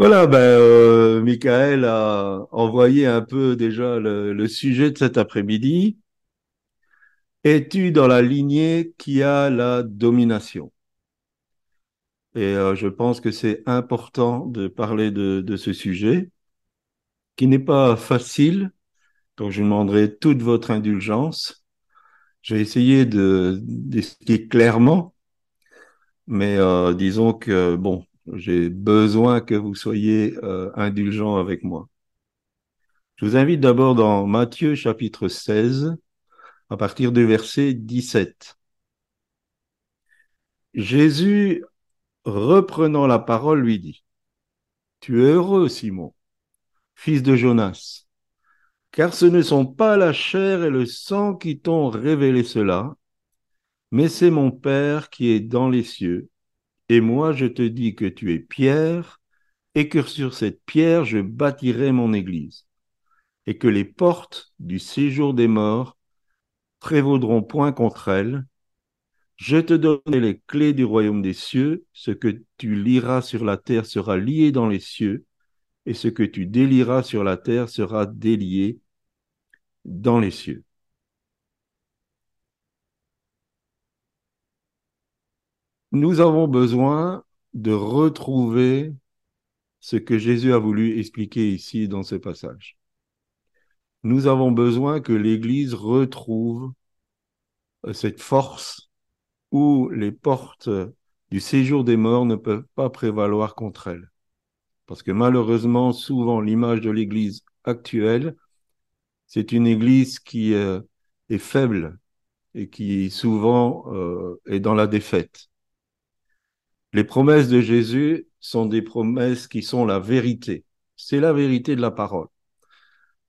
Voilà, ben, euh, Michael a envoyé un peu déjà le, sujet de cet après-midi. Es-tu dans la lignée qui a la domination? Et euh, je pense que c'est important de parler de, ce sujet, qui n'est pas facile, donc je demanderai toute votre indulgence. Je vais essayer de d'expliquer clairement, mais euh, disons que bon, j'ai besoin que vous soyez euh, indulgents avec moi. Je vous invite d'abord dans Matthieu chapitre 16, à partir du verset 17. Jésus, reprenant la parole, lui dit, Tu es heureux, Simon, fils de Jonas, car ce ne sont pas la chair et le sang qui t'ont révélé cela, mais c'est mon Père qui est dans les cieux. Et moi je te dis que tu es Pierre, et que sur cette pierre je bâtirai mon église, et que les portes du séjour des morts prévaudront point contre elle. Je te donnerai les clés du royaume des cieux, ce que tu liras sur la terre sera lié dans les cieux, et ce que tu délieras sur la terre sera délié dans les cieux. Nous avons besoin de retrouver ce que Jésus a voulu expliquer ici dans ce passage. Nous avons besoin que l'Église retrouve cette force où les portes du séjour des morts ne peuvent pas prévaloir contre elle. Parce que malheureusement, souvent, l'image de l'Église actuelle, c'est une Église qui euh, est faible et qui souvent euh, est dans la défaite. Les promesses de Jésus sont des promesses qui sont la vérité. C'est la vérité de la parole.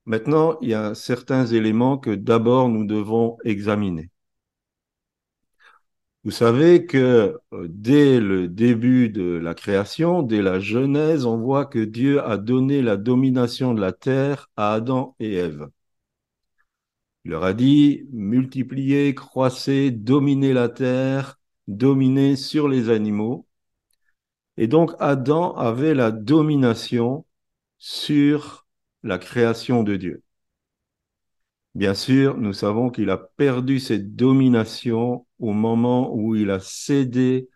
Maintenant, il y a certains éléments que d'abord nous devons examiner. Vous savez que euh, dès le début de la création, dès la Genèse, on voit que Dieu a donné la domination de la terre à Adam et Ève. Il leur a dit, multipliez, croissez, dominez la terre, dominez sur les animaux. Et donc Adam avait la domination sur la création de Dieu. Bien sûr, nous savons qu'il a perdu cette domination au moment où il a cédé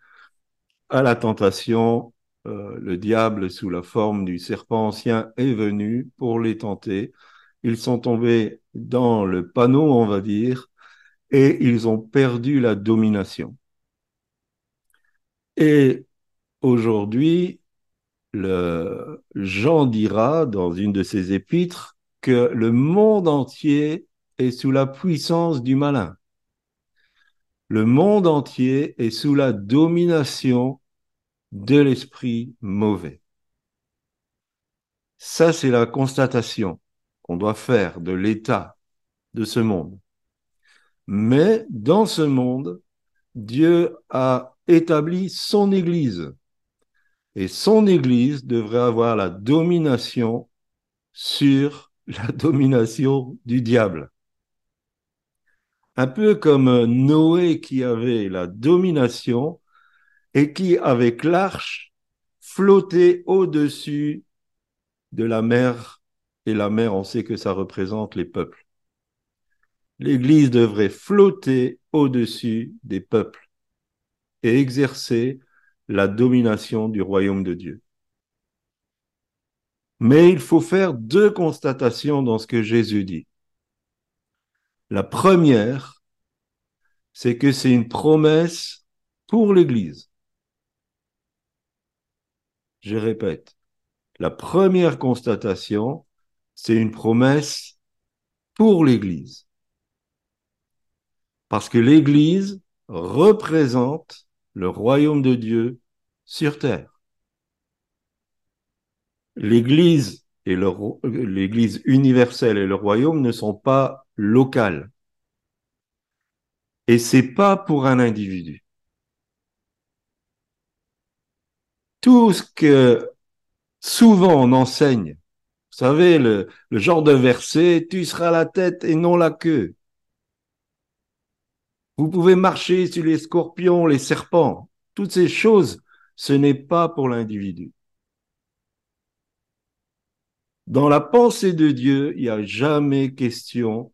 à la tentation. Euh, le diable, sous la forme du serpent ancien, est venu pour les tenter. Ils sont tombés dans le panneau, on va dire, et ils ont perdu la domination. Et aujourd'hui, Jean dira dans une de ses épîtres que le monde entier est sous la puissance du malin. Le monde entier est sous la domination de l'esprit mauvais. Ça, c'est la constatation qu'on doit faire de l'état de ce monde. Mais dans ce monde, Dieu a établi son Église. Et son Église devrait avoir la domination sur la domination du diable. Un peu comme Noé qui avait la domination et qui, avec l'arche, flottait au-dessus de la mer. Et la mer, on sait que ça représente les peuples. L'Église devrait flotter au-dessus des peuples et exercer la domination du royaume de Dieu. Mais il faut faire deux constatations dans ce que Jésus dit. La première, c'est que c'est une promesse pour l'Église. Je répète, la première constatation, c'est une promesse pour l'Église. Parce que l'Église représente le royaume de Dieu sur terre l'Église universelle et le royaume ne sont pas locales. Et c'est pas pour un individu. Tout ce que souvent on enseigne, vous savez, le genre de verset, tu seras la tête et non la queue. Vous pouvez marcher sur les scorpions, les serpents. Toutes ces choses, ce n'est pas pour l'individu. Dans la pensée de Dieu, il n'y a jamais question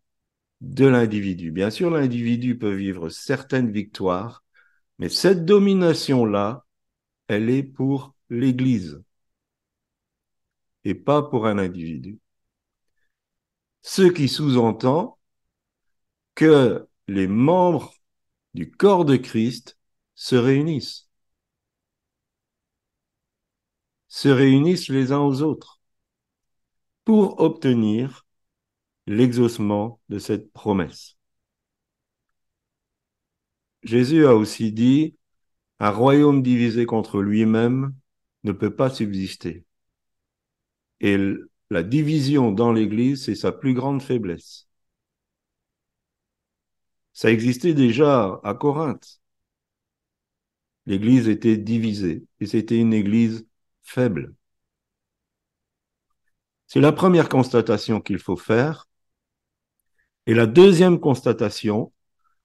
de l'individu. Bien sûr, l'individu peut vivre certaines victoires, mais cette domination-là, elle est pour l'Église et pas pour un individu. Ce qui sous-entend que les membres du corps de Christ se réunissent, se réunissent les uns aux autres pour obtenir l'exaucement de cette promesse. Jésus a aussi dit, un royaume divisé contre lui-même ne peut pas subsister. Et la division dans l'Église, c'est sa plus grande faiblesse. Ça existait déjà à Corinthe. L'Église était divisée et c'était une Église faible. C'est la première constatation qu'il faut faire. Et la deuxième constatation,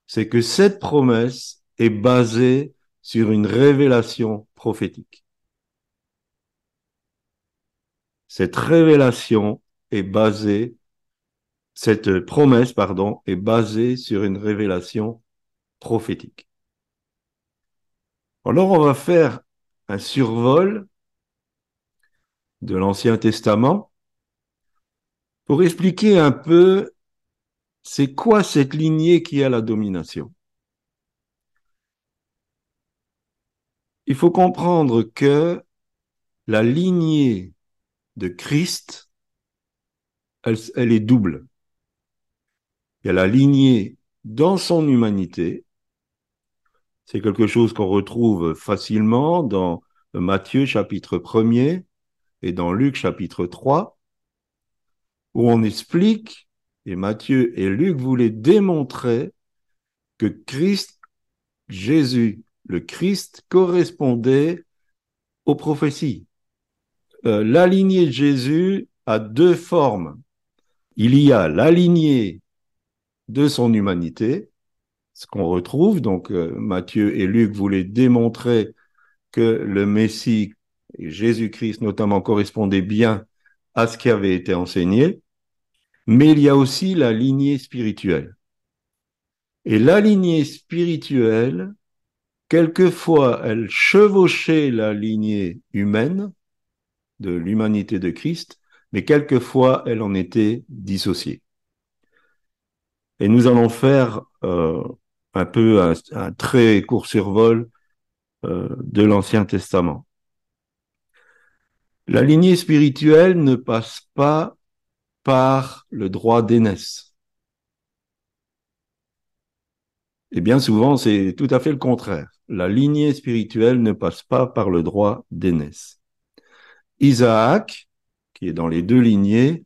c'est que cette promesse est basée sur une révélation prophétique. Cette révélation est basée, cette promesse, pardon, est basée sur une révélation prophétique. Alors on va faire un survol de l'Ancien Testament pour expliquer un peu c'est quoi cette lignée qui a la domination. Il faut comprendre que la lignée de Christ, elle, elle est double. Dans son humanité, c'est quelque chose qu'on retrouve facilement dans Matthieu chapitre 1er et dans Luc chapitre 3, où on explique, et Matthieu et Luc voulaient démontrer que Christ, Jésus, le Christ, correspondait aux prophéties. Euh, de Jésus a deux formes. Il y a la lignée de son humanité, ce qu'on retrouve, donc euh, Matthieu et Luc voulaient démontrer que le Messie, Jésus-Christ notamment, correspondait bien à ce qui avait été enseigné, mais il y a aussi la lignée spirituelle. Et la lignée spirituelle, quelquefois, elle chevauchait la lignée humaine, de l'humanité de Christ, mais quelquefois elle en était dissociée. Et nous allons faire euh, un peu un, très court survol euh, de l'Ancien Testament. La lignée spirituelle ne passe pas par le droit d'aînesse. Et bien souvent, c'est tout à fait le contraire. La lignée spirituelle ne passe pas par le droit d'aînesse. Isaac, qui est dans les deux lignées,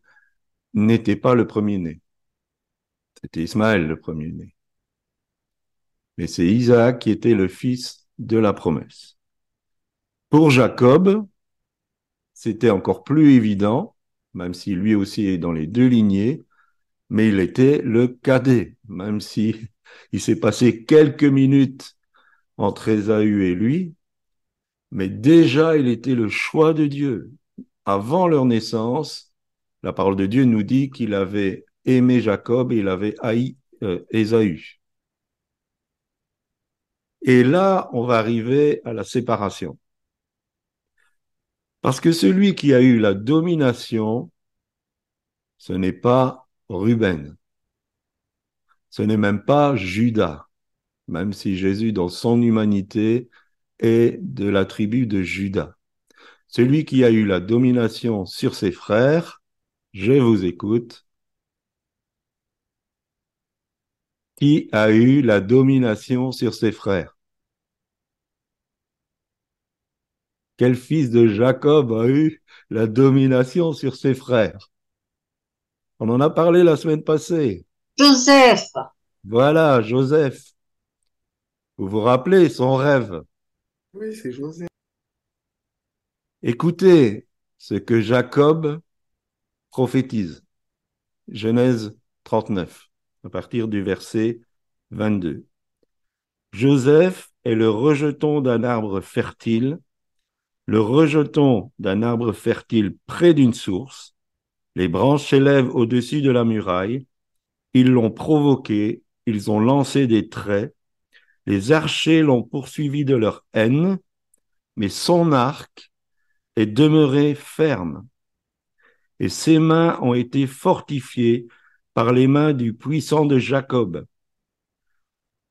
n'était pas le premier-né. C'était Ismaël le premier-né. Mais c'est Isaac qui était le fils de la promesse. Pour Jacob, c'était encore plus évident, même si lui aussi est dans les deux lignées, mais il était le cadet, même si il s'est passé quelques minutes entre Ésaü et lui, mais déjà il était le choix de Dieu. Avant leur naissance, la parole de Dieu nous dit qu'il avait aimé Jacob et il avait haï euh, Ésaü. Et là, on va arriver à la séparation. Parce que celui qui a eu la domination, ce n'est pas Ruben. Ce n'est même pas Judas, même si Jésus, dans son humanité, est de la tribu de Judas. Celui qui a eu la domination sur ses frères, je vous écoute, qui a eu la domination sur ses frères? Quel fils de Jacob a eu la domination sur ses frères? On en a parlé la semaine passée. Joseph. Voilà, Joseph. Vous vous rappelez son rêve? Oui, c'est Joseph. Écoutez ce que Jacob prophétise. Genèse 39, à partir du verset 22. Joseph est le rejeton d'un arbre fertile, le rejeton d'un arbre fertile près d'une source. Les branches s'élèvent au-dessus de la muraille. Ils l'ont provoqué, ils ont lancé des traits. Les archers l'ont poursuivi de leur haine, mais son arc est demeuré ferme. Et ses mains ont été fortifiées par les mains du puissant de Jacob.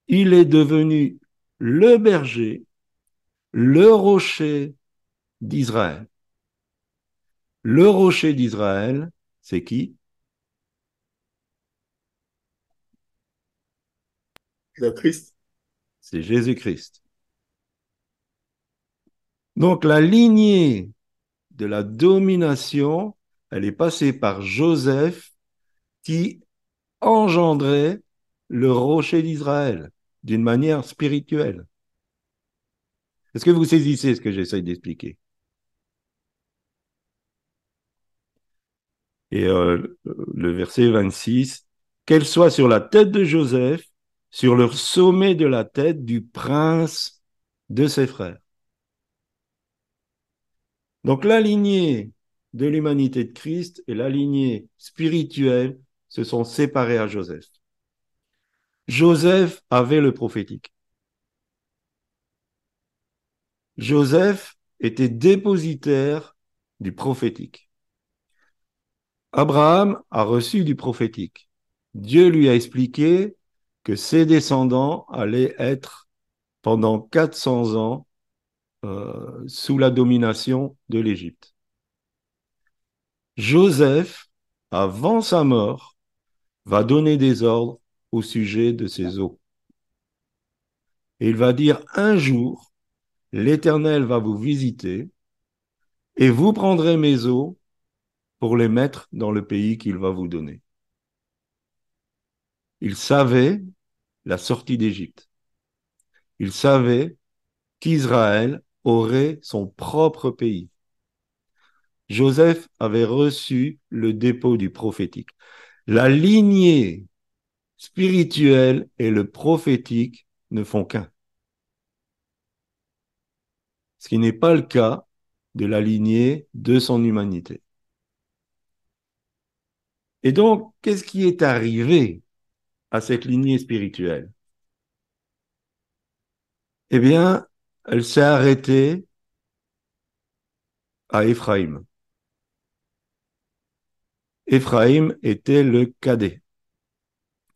Il est devenu le berger, le rocher d'Israël. Le rocher d'Israël, c'est qui? Le Christ. C'est Jésus-Christ. Donc la lignée de la domination, elle est passée par Joseph qui engendrait le rocher d'Israël d'une manière spirituelle. Est-ce que vous saisissez ce que j'essaye d'expliquer? Et euh, le verset 26, qu'elle soit sur la tête de Joseph, sur le sommet de la tête du prince de ses frères. Donc la lignée de l'humanité de Christ et la lignée spirituelle se sont séparées à Joseph. Joseph avait le prophétique. Joseph était dépositaire du prophétique. Abraham a reçu du prophétique. Dieu lui a expliqué que ses descendants allaient être pendant 400 ans euh, sous la domination de l'Égypte. Joseph, avant sa mort, va donner des ordres au sujet de ses eaux. Et il va dire, un jour, l'Éternel va vous visiter et vous prendrez mes eaux pour les mettre dans le pays qu'il va vous donner. Il savait la sortie d'Égypte. Il savait qu'Israël aurait son propre pays. Joseph avait reçu le dépôt du prophétique. La lignée spirituelle et le prophétique ne font qu'un. Ce qui n'est pas le cas de la lignée de son humanité. Et donc, qu'est-ce qui est arrivé à cette lignée spirituelle? Eh bien, elle s'est arrêtée à Éphraïm. Éphraïm était le cadet.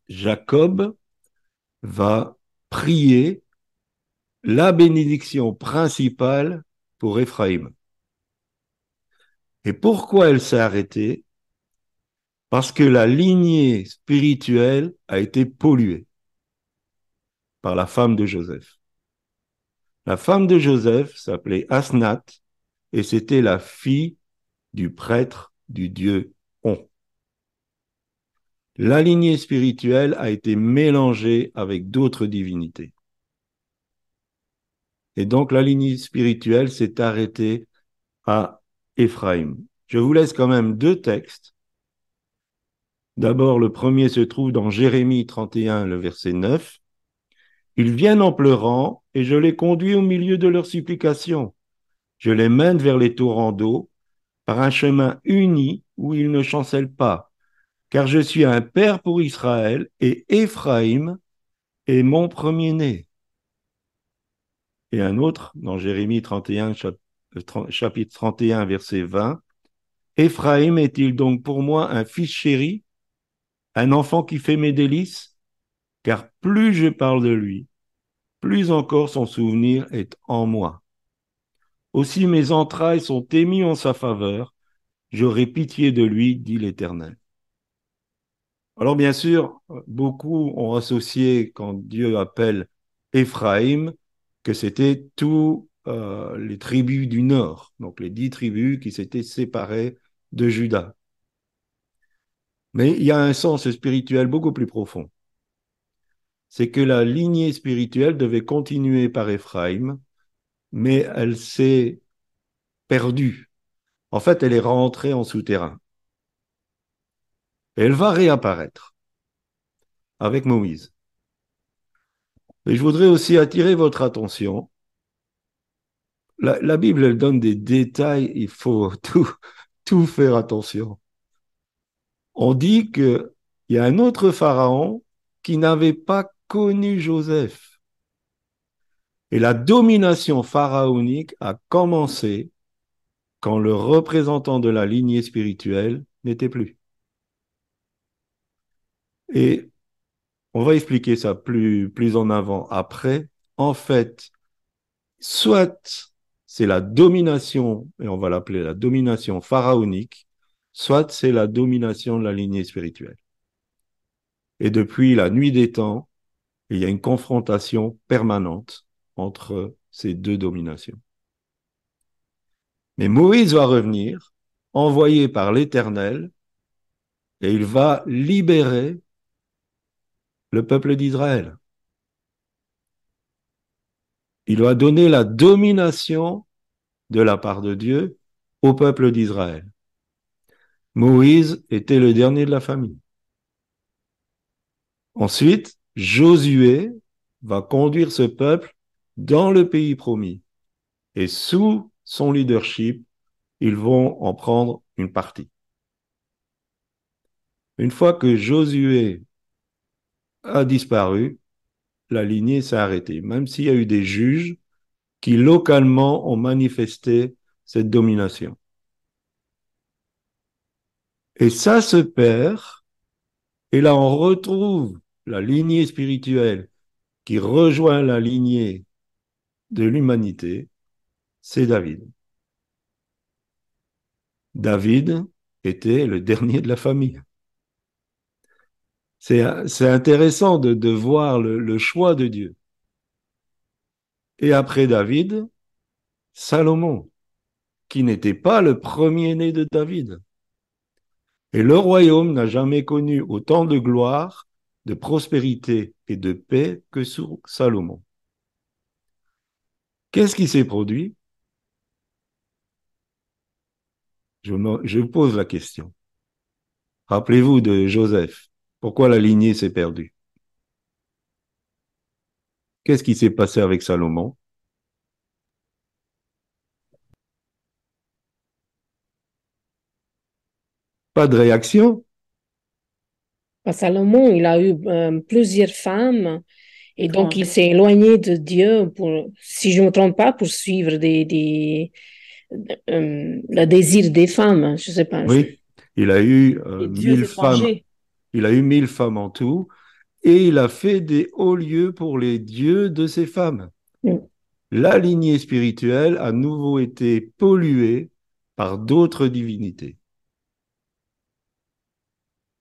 Jacob va prier la bénédiction principale pour Éphraïm. Et pourquoi elle s'est arrêtée? Parce que la lignée spirituelle a été polluée par la femme de Joseph. La femme de Joseph s'appelait Asnat et c'était la fille du prêtre du dieu On. La lignée spirituelle a été mélangée avec d'autres divinités. Et donc la lignée spirituelle s'est arrêtée à Éphraïm. Je vous laisse quand même deux textes D'abord, le premier se trouve dans Jérémie 31, le verset 9. Ils viennent en pleurant, et je les conduis au milieu de leurs supplications. Je les mène vers les torrents d'eau, par un chemin uni où ils ne chancellent pas, car je suis un père pour Israël, et Éphraïm est mon premier-né. Et un autre, dans Jérémie 31, euh, chapitre 31, verset 20. Éphraïm est-il donc pour moi un fils chéri un enfant qui fait mes délices, car plus je parle de lui, plus encore son souvenir est en moi. Aussi mes entrailles sont émises en sa faveur, j'aurai pitié de lui, dit l'Éternel. Alors bien sûr, beaucoup ont associé, quand Dieu appelle Éphraïm, que c'était tous euh, les tribus du nord, donc les dix tribus qui s'étaient séparées de Juda. Mais il y a un sens spirituel beaucoup plus profond. C'est que la lignée spirituelle devait continuer par Éphraïm, mais elle s'est perdue. En fait, elle est rentrée en souterrain. Elle va réapparaître avec Moïse. Et je voudrais aussi attirer votre attention. La, Bible, elle donne des détails, il faut tout, tout faire attention. on dit qu'il y a un autre pharaon qui n'avait pas connu Joseph. Et la domination pharaonique a commencé quand le représentant de la lignée spirituelle n'était plus. Et on va expliquer ça plus, plus en avant après. En fait, soit c'est la domination, et on va l'appeler la domination pharaonique, soit c'est la domination de la lignée spirituelle. Et depuis la nuit des temps, il y a une confrontation permanente entre ces deux dominations. Mais Moïse va revenir, envoyé par l'Éternel, et il va libérer le peuple d'Israël. Il va donner la domination de la part de Dieu au peuple d'Israël. Moïse était le dernier de la famille. Ensuite, Josué va conduire ce peuple dans le pays promis. Et sous son leadership, ils vont en prendre une partie. Une fois que Josué a disparu, la lignée s'est arrêtée, même s'il y a eu des juges qui localement ont manifesté cette domination. Et ça se perd, et là on retrouve la lignée spirituelle qui rejoint la lignée de l'humanité, c'est David. David était le dernier de la famille. C'est intéressant de, de voir le, le choix de Dieu. Et après David, Salomon, qui n'était pas le premier-né de David. Et le royaume n'a jamais connu autant de gloire, de prospérité et de paix que sous Salomon. Qu'est-ce qui s'est produit? Je, pose la question. Rappelez-vous de Joseph. Pourquoi la lignée s'est perdue? Qu'est-ce qui s'est passé avec Salomon? Pas de réaction? Salomon, il a eu euh, plusieurs femmes et donc il s'est éloigné de Dieu pour, si je ne me trompe pas, pour suivre des, des euh, le désir des femmes. Je sais pas. Oui, il a eu euh, mille femmes. Il a eu mille femmes en tout et il a fait des hauts lieux pour les dieux de ces femmes. Mm. La lignée spirituelle a nouveau été polluée par d'autres divinités.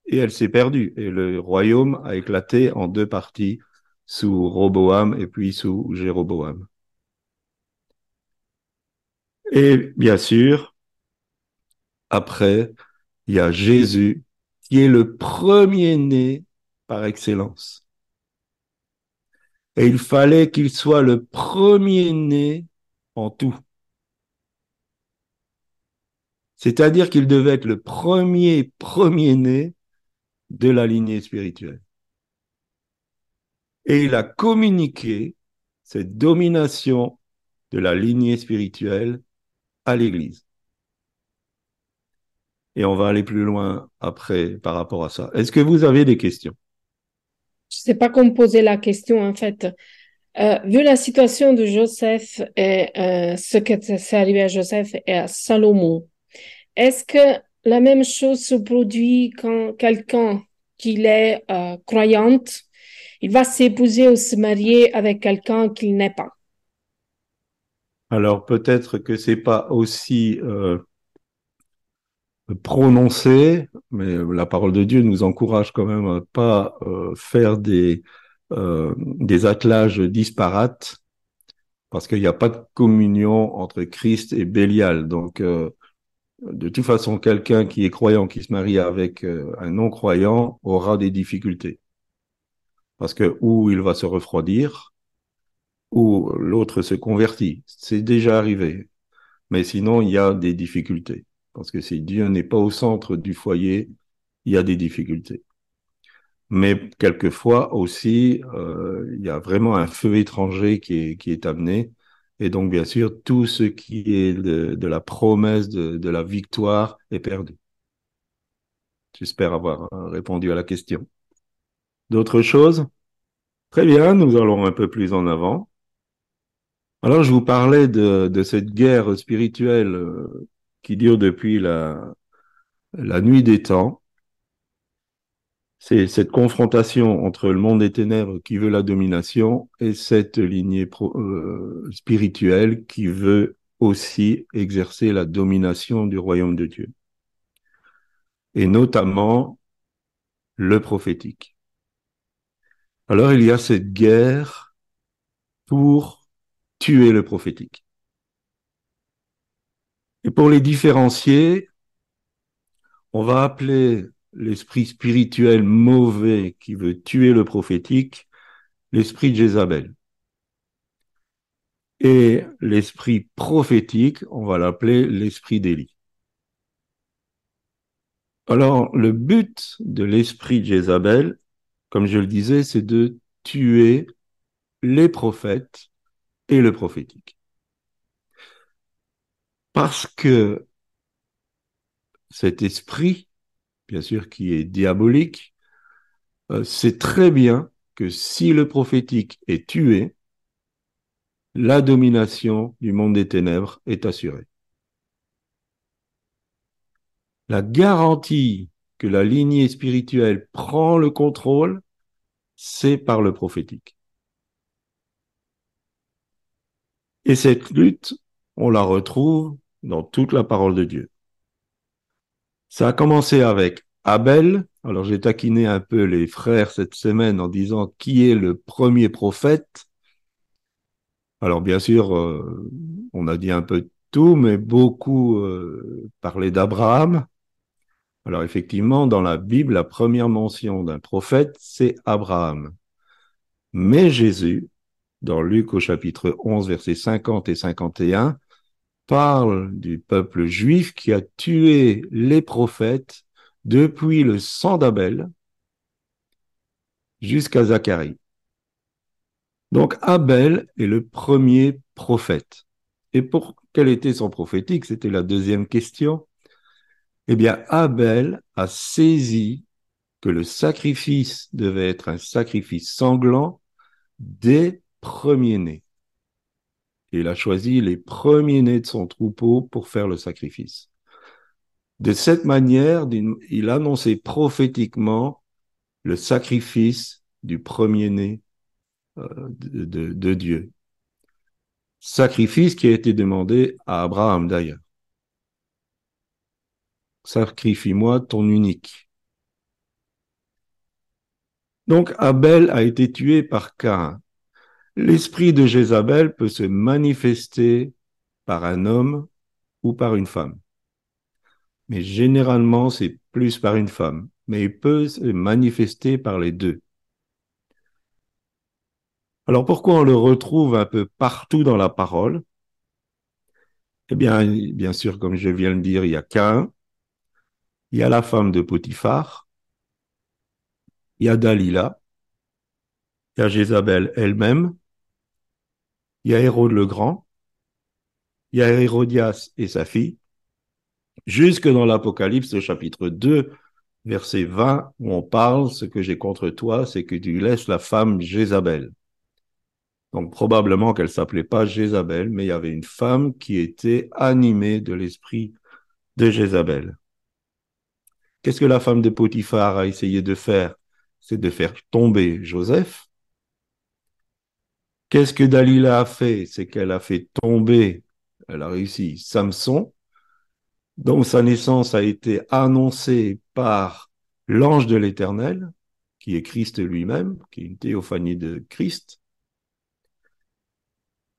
Et elle s'est perdue. Et le royaume a éclaté en deux parties, sous Roboam et puis sous Jéroboam. Et bien sûr, après, il y a Jésus qui est le premier-né par excellence. Et il fallait qu'il soit le premier-né en tout. C'est-à-dire qu'il devait être le premier premier-né de la lignée spirituelle. Et il a communiqué cette domination de la lignée spirituelle à l'Église. Et on va aller plus loin après par rapport à ça. Est-ce que vous avez des questions? Je ne sais pas comment poser la question en fait. Euh, vu la situation de Joseph et euh, ce qui s'est arrivé à Joseph et à Salomon, est-ce que la même chose se produit quand quelqu'un qui est euh, croyante, il va s'épouser ou se marier avec quelqu'un qu'il n'est pas Alors peut-être que c'est pas aussi prononcé, mais la parole de Dieu nous encourage quand même à pas euh, faire des, euh, des attelages disparates, parce qu'il n'y a pas de communion entre Christ et Bélial. Donc, euh, de toute façon, quelqu'un qui est croyant, qui se marie avec un non-croyant, aura des difficultés. Parce que ou il va se refroidir, ou l'autre se convertit. C'est déjà arrivé. Mais sinon, il y a des difficultés. Parce que si Dieu n'est pas au centre du foyer, il y a des difficultés. Mais quelquefois aussi, euh, il y a vraiment un feu étranger qui est, amené. Et donc, bien sûr, tout ce qui est de, la promesse de, la victoire est perdu. J'espère avoir répondu à la question. D'autres choses? Très bien, nous allons un peu plus en avant. Alors, je vous parlais de, cette guerre spirituelle euh, qui dure depuis la, nuit des temps. C'est cette confrontation entre le monde des ténèbres qui veut la domination et cette lignée euh, spirituelle qui veut aussi exercer la domination du royaume de Dieu. Et notamment le prophétique. Alors il y a cette guerre pour tuer le prophétique. Et pour les différencier, on va appeler l'esprit spirituel mauvais qui veut tuer le prophétique l'esprit de Jézabel. Et l'esprit prophétique, on va l'appeler l'esprit d'Élie. Alors, le but de l'esprit de Jézabel, comme je le disais, c'est de tuer les prophètes et le prophétique. Parce que cet esprit, bien sûr qui est diabolique, euh, sait très bien que si le prophétique est tué, la domination du monde des ténèbres est assurée. La garantie que la lignée spirituelle prend le contrôle, c'est par le prophétique. Et cette lutte, on la retrouve dans toute la parole de Dieu. Ça a commencé avec Abel. Alors j'ai taquiné un peu les frères cette semaine en disant qui est le premier prophète. Alors bien sûr, euh, on a dit un peu tout, mais beaucoup euh, parlaient d'Abraham. Alors effectivement, dans la Bible, la première mention d'un prophète, c'est Abraham. Mais Jésus, dans Luc au chapitre 11, versets 50 et 51, parle du peuple juif qui a tué les prophètes depuis le sang d'Abel jusqu'à Zacharie. Donc Abel est le premier prophète. Et pour quel était son prophétique? C'était la deuxième question. Eh bien, Abel a saisi que le sacrifice devait être un sacrifice sanglant des premiers-nés il a choisi les premiers-nés de son troupeau pour faire le sacrifice. De cette manière, il annonçait prophétiquement le sacrifice du premier-né euh, de, de Dieu. Sacrifice qui a été demandé à Abraham d'ailleurs. Sacrifie-moi ton unique. Donc Abel a été tué par Cain. L'esprit de Jézabel peut se manifester par un homme ou par une femme. Mais généralement, c'est plus par une femme. Mais il peut se manifester par les deux. Alors pourquoi on le retrouve un peu partout dans la parole? Eh bien, bien sûr, comme je viens de le dire, il y a qu'un. Il y a la femme de Potiphar. Il y a Dalila. Il y a Jézabel elle-même il y a Hérode le Grand, il y a Hérodias et sa fille, jusque dans l'Apocalypse chapitre 2, verset 20, où on parle, ce que j'ai contre toi, c'est que tu laisses la femme Jézabel. Donc probablement qu'elle s'appelait pas Jézabel, mais il y avait une femme qui était animée de l'esprit de Jézabel. Qu'est-ce que la femme de Potiphar a essayé de faire? C'est de faire tomber Joseph. Qu'est-ce que Dalila a fait? C'est qu'elle a fait tomber, elle a réussi, Samson, dont sa naissance a été annoncée par l'ange de l'Éternel, qui est Christ lui-même, qui est une théophanie de Christ.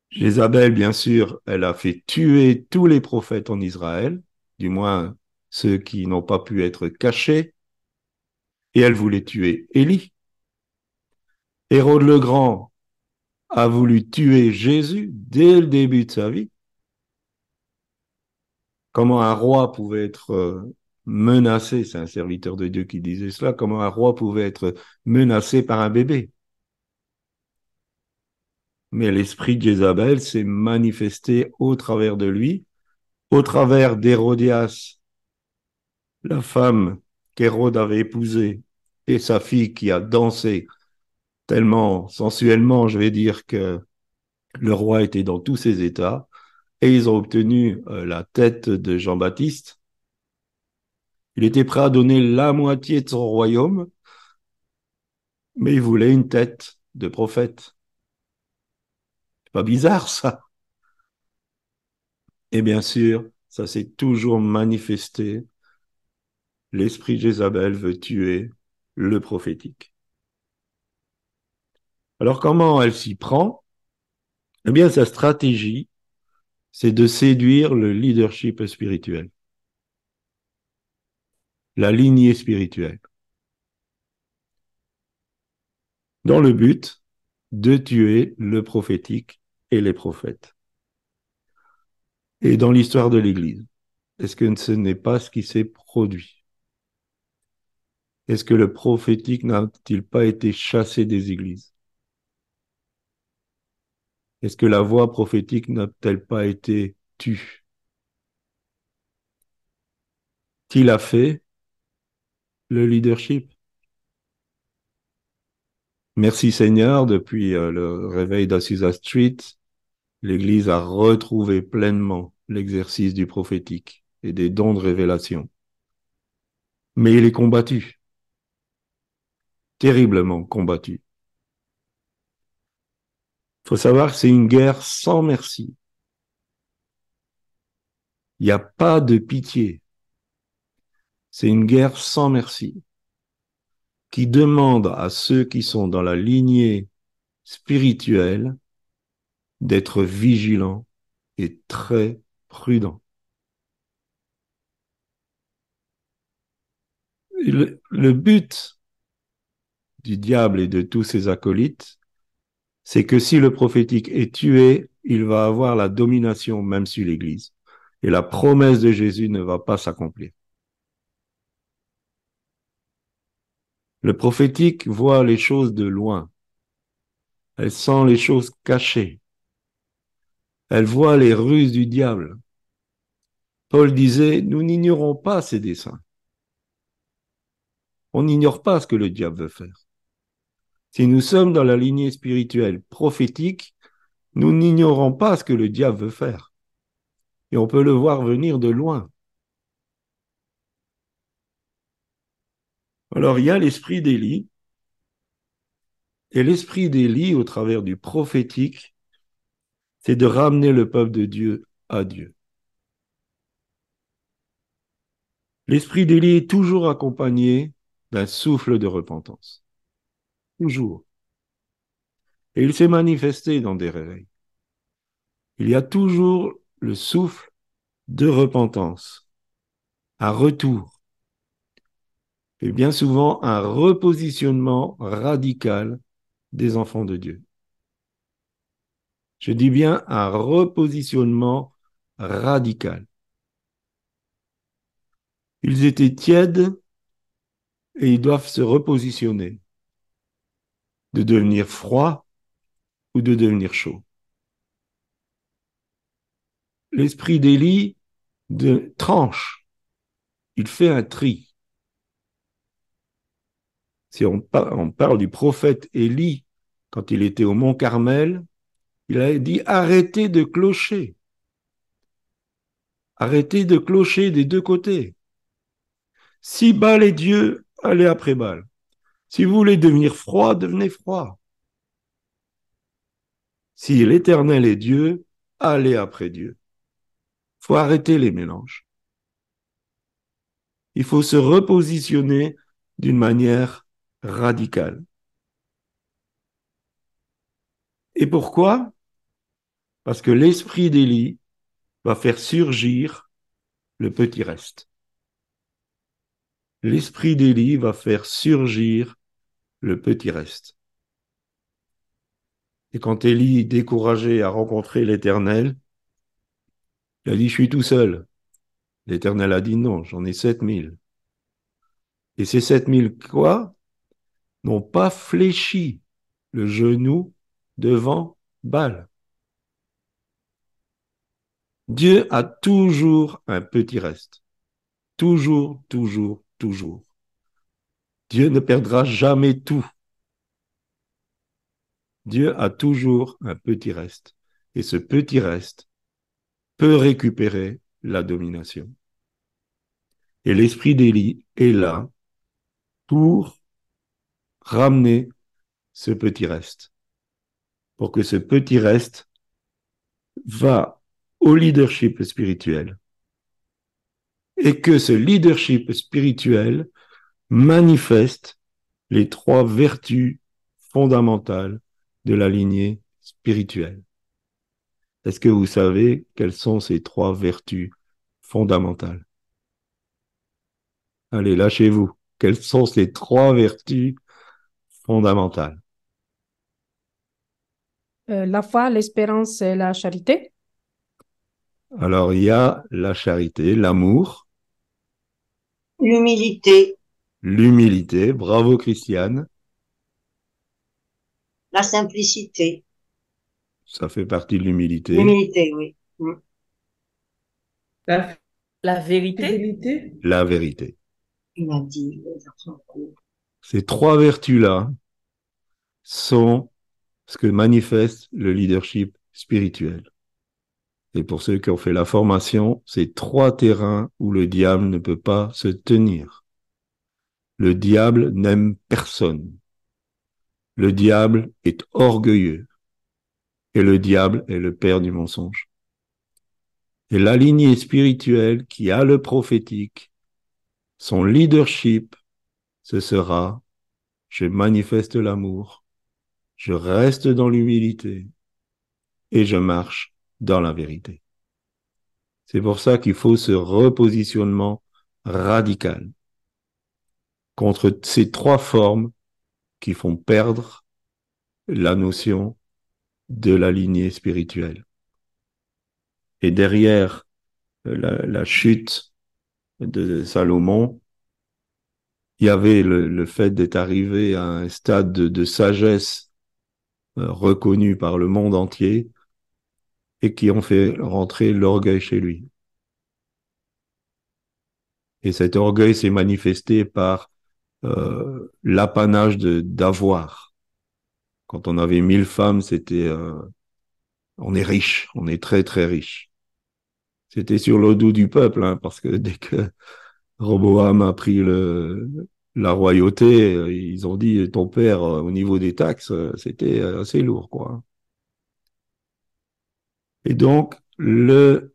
Jézabel, bien sûr, elle a fait tuer tous les prophètes en Israël, du moins ceux qui n'ont pas pu être cachés, et elle voulait tuer Élie. Hérode le Grand a voulu tuer Jésus dès le début de sa vie. Comment un roi pouvait être euh, menacé, c'est un serviteur de Dieu qui disait cela, comment un roi pouvait être menacé par un bébé? Mais l'esprit d'Isabelle s'est manifesté au travers de lui, au travers d'Hérodias, la femme qu'Hérode avait épousée et sa fille qui a dansé tellement sensuellement, je vais dire que le roi était dans tous ses états, et ils ont obtenu euh, la tête de Jean-Baptiste. Il était prêt à donner la moitié de son royaume, mais il voulait une tête de prophète. C'est pas bizarre ça. Et bien sûr, ça s'est toujours manifesté. L'esprit Jézabel veut tuer le prophétique. Alors comment elle s'y prend? Eh bien, sa stratégie, c'est de séduire le leadership spirituel, la lignée spirituelle, dans le but de tuer le prophétique et les prophètes. Et dans l'histoire de l'Église, est-ce que ce n'est pas ce qui s'est produit? Est-ce que le prophétique n'a-t-il pas été chassé des églises? Est-ce que la voix prophétique n'a-t-elle pas été tue? Qui l'a fait? Le leadership. Merci Seigneur, depuis euh, le réveil d'Azusa Street, l'Église a retrouvé pleinement l'exercice du prophétique et des dons de révélation. Mais il est combattu, terriblement combattu faut savoir que c'est une guerre sans merci. Il n'y a pas de pitié. C'est une guerre sans merci qui demande à ceux qui sont dans la lignée spirituelle d'être vigilants et très prudents. Le, le, but du diable et de tous ses acolytes, c'est que si le prophétique est tué, il va avoir la domination même sur l'Église. Et la promesse de Jésus ne va pas s'accomplir. Le prophétique voit les choses de loin. Elle sent les choses cachées. Elle voit les ruses du diable. Paul disait, nous n'ignorons pas ses desseins. On n'ignore pas ce que le diable veut faire. Si nous sommes dans la lignée spirituelle prophétique, nous n'ignorons pas ce que le diable veut faire. Et on peut le voir venir de loin. Alors il y a l'esprit d'Élie. Et l'esprit d'Élie, au travers du prophétique, c'est de ramener le peuple de Dieu à Dieu. L'esprit d'Élie est toujours accompagné d'un souffle de repentance. Toujours. Et il s'est manifesté dans des réveils. Il y a toujours le souffle de repentance, un retour, et bien souvent un repositionnement radical des enfants de Dieu. Je dis bien un repositionnement radical. Ils étaient tièdes et ils doivent se repositionner de devenir froid ou de devenir chaud. L'esprit d'Élie tranche. Il fait un tri. Si on, parle du prophète Élie, quand il était au mont Carmel, il a dit arrêtez de clocher. Arrêtez de clocher des deux côtés. Si Baal est Dieu, allez après Baal. Si vous voulez devenir froid, devenez froid. Si l'Éternel est Dieu, allez après Dieu. Il faut arrêter les mélanges. Il faut se repositionner d'une manière radicale. Et pourquoi? Parce que l'esprit d'Élie va faire surgir le petit reste. L'esprit d'Élie va faire surgir le petit reste. Et quand Élie, découragé, a rencontré l'Éternel, il a dit, je suis tout seul. L'Éternel a dit, non, j'en ai sept mille. Et ces sept mille, quoi? N'ont pas fléchi le genou devant Baal. Dieu a toujours un petit reste. Toujours, toujours, toujours. Dieu ne perdra jamais tout. Dieu a toujours un petit reste. Et ce petit reste peut récupérer la domination. Et l'esprit d'Élie est là pour ramener ce petit reste. Pour que ce petit reste va au leadership spirituel. Et que ce leadership spirituel manifeste les trois vertus fondamentales de la lignée spirituelle. Est-ce que vous savez quelles sont ces trois vertus fondamentales? Allez, lâchez-vous. Quelles sont ces trois vertus fondamentales? Euh, La foi, l'espérance et la charité. Alors, il y a la charité, l'amour. L'humilité. L'humilité. Bravo, Christiane. La simplicité. Ça fait partie de l'humilité. L'humilité, oui. Mm. La, la vérité. La vérité. Il a dit. Ces trois vertus-là sont ce que manifeste le leadership spirituel. Et pour ceux qui ont fait la formation, c'est trois terrains où le diable ne peut pas se tenir. Le diable n'aime personne. Le diable est orgueilleux. Et le diable est le père du mensonge. Et la lignée spirituelle qui a le prophétique, son leadership, ce sera, je manifeste l'amour, je reste dans l'humilité et je marche dans la vérité. C'est pour ça qu'il faut ce repositionnement radical contre ces trois formes qui font perdre la notion de la lignée spirituelle. Et derrière la, la chute de Salomon, il y avait le, fait d'être arrivé à un stade de, de sagesse euh, reconnu par le monde entier et qui ont fait rentrer l'orgueil chez lui. Et cet orgueil s'est manifesté par euh, l'apanage d'avoir. Quand on avait mille femmes, c'était euh, on est riche, on est très très riche. C'était sur le dos du peuple, hein, parce que dès que Roboam a pris la royauté, ils ont dit ton père au niveau des taxes, c'était assez lourd, quoi. Et donc, le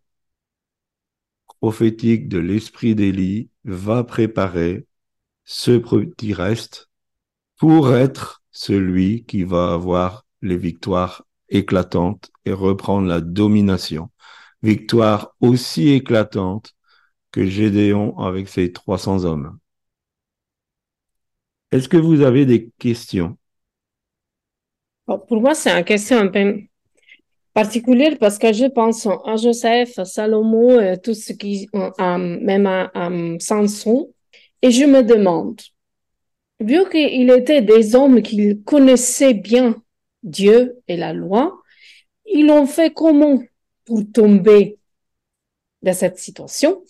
prophétique de l'esprit d'Élie va préparer ce petit reste pour être celui qui va avoir les victoires éclatantes et reprendre la domination. Victoire aussi éclatante que Gédéon avec ses 300 hommes. Est-ce que vous avez des questions? Pour moi, c'est une question un peu particulière parce que je pense à Joseph, à Salomon, tout ce qui, même à, à Samson. Et je me demande, vu qu'il était des hommes qui connaissaient bien Dieu et la loi, ils ont fait comment pour tomber dans cette situation?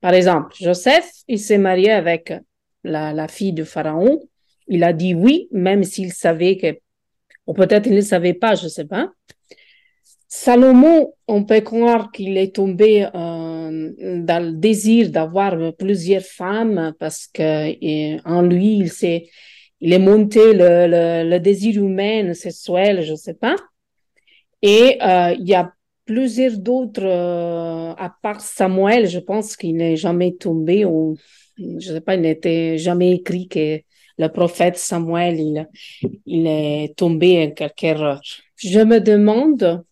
Par exemple, Joseph, il s'est marié avec la, fille de Pharaon. Il a dit oui, même s'il savait que, ou peut-être il ne savait pas, je sais pas. Salomon, on peut croire qu'il est tombé euh, dans le désir d'avoir plusieurs femmes parce que et, en lui, il s'est, il est monté le, le, désir humain, sexuel, je sais pas. Et euh, il y a plusieurs d'autres, euh, à part Samuel, je pense qu'il n'est jamais tombé ou, je sais pas, il n'était jamais écrit que le prophète Samuel, il, il est tombé en quelque erreur. Je me demande,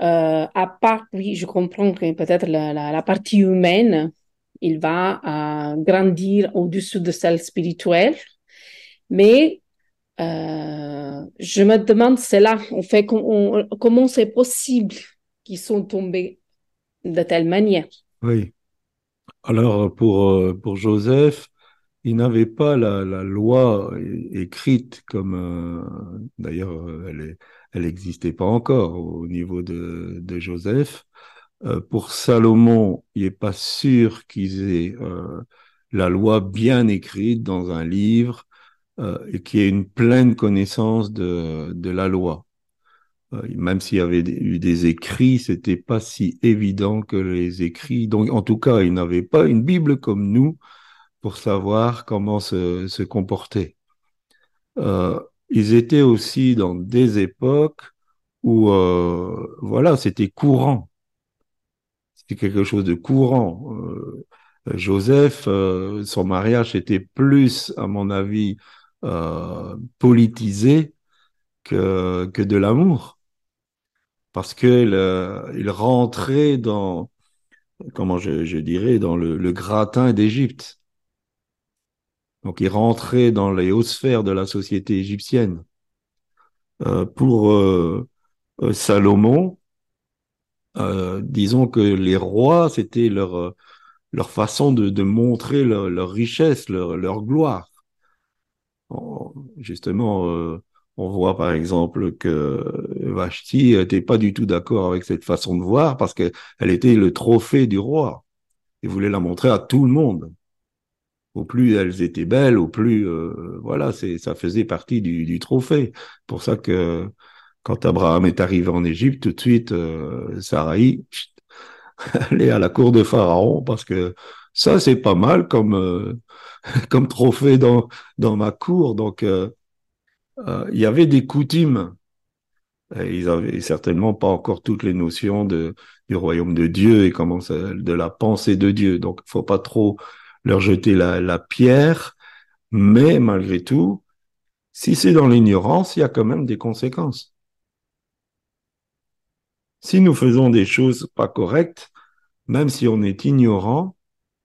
euh, à part, oui, je comprends que peut-être la, partie humaine, il va euh, grandir au-dessus de celle spirituelle, mais euh, je me demande, c'est là, on fait, comment c'est possible qu'ils sont tombés de telle manière. Oui. Alors, pour, pour Joseph, il n'avait pas la, loi écrite comme, d'ailleurs, elle est, elle n'existait pas encore au niveau de, Joseph. Euh, pour Salomon, il n'est pas sûr qu'ils aient euh, la loi bien écrite dans un livre euh, et qui ait une pleine connaissance de, la loi. Même s'il y avait eu des écrits, c'était pas si évident que les écrits. Donc, en tout cas, ils n'avaient pas une Bible comme nous pour savoir comment se comporter. Ils étaient aussi dans des époques où, euh, voilà, c'était courant. C'était quelque chose de courant. Euh, Joseph, euh, son mariage était plus, à mon avis, politisé que, que de l'amour. Parce qu'il il rentrait dans, comment je, dirais, dans le gratin d'Égypte. Donc il rentrait dans les hautes sphères de la société égyptienne. Euh, pour euh, euh, Salomon, disons que les rois, c'était leur, façon de, montrer leur, richesse, leur, gloire. Justement, on voit par exemple que Vashti n'était pas du tout d'accord avec cette façon de voir parce qu'elle était le trophée du roi. Il voulait la montrer à tout le monde. Au plus elles étaient belles, au plus euh, voilà, c'est ça faisait partie du, trophée. Pour ça que quand Abraham est arrivé en Égypte, tout de suite, euh, Sarai, elle à la cour de Pharaon parce que ça c'est pas mal comme euh, trophée dans ma cour. Donc euh, il y avait des coutumes. Ils avaient certainement pas encore toutes les notions du royaume de Dieu et de la pensée de Dieu. Donc, faut pas trop leur jeter la, pierre, mais malgré tout, si c'est dans l'ignorance, il y a quand même des conséquences. Si nous faisons des choses pas correctes, même si on est ignorant,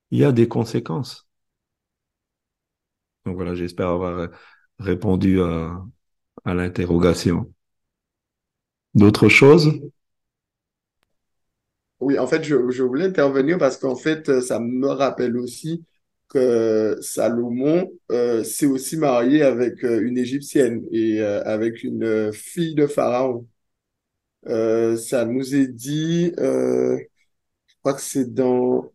il y a des conséquences. Donc voilà, j'espère avoir répondu à, l'interrogation. D'autres choses? Oui, en fait, je, voulais intervenir parce qu'en fait, ça me rappelle aussi que Salomon euh, s'est aussi marié avec euh, une Égyptienne et euh, avec une euh, fille de Pharaon. Euh, ça nous est dit, euh, je crois que c'est dans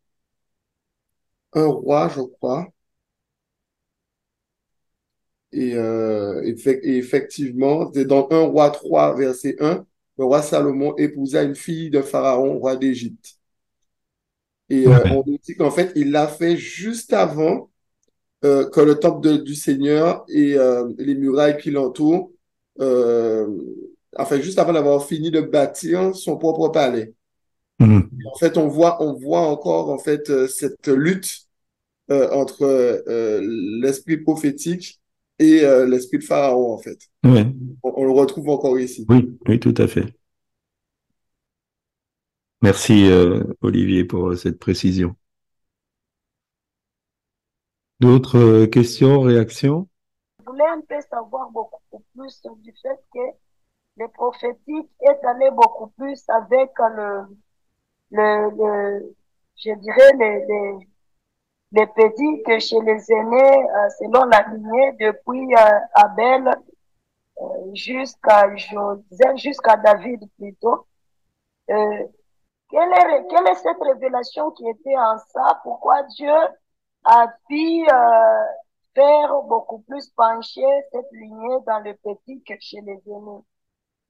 Un roi, je crois. Et, euh, et effectivement, c'est dans Un roi 3, verset 1, le roi Salomon épousa une fille de Pharaon, roi d'Égypte. Et euh, on nous dit qu'en fait, il l'a fait juste avant euh, que le temple de- du Seigneur et euh, les murailles qui l'entourent, enfin, juste avant d'avoir fini de bâtir son propre palais. Mhm. En fait, on voit, on voit encore en fait cette lutte entre l'esprit prophétique et l'esprit de Pharaon, en fait. Ouais. On, on le retrouve encore ici. Oui, oui, tout à fait. Merci, euh, Olivier, pour euh, cette précision. D'autres euh, questions, réactions? Je voulais un peu savoir beaucoup plus du fait que le prophétique est allé beaucoup plus avec le, le, je dirais, les, les, les petits que chez les aînés, selon la lignée, depuis Abel jusqu'à Joseph, jusqu'à David plutôt. Quelle est, quelle est cette révélation qui était en ça? Pourquoi Dieu a pu euh, faire beaucoup plus pencher cette lignée dans le petit que chez les aînés?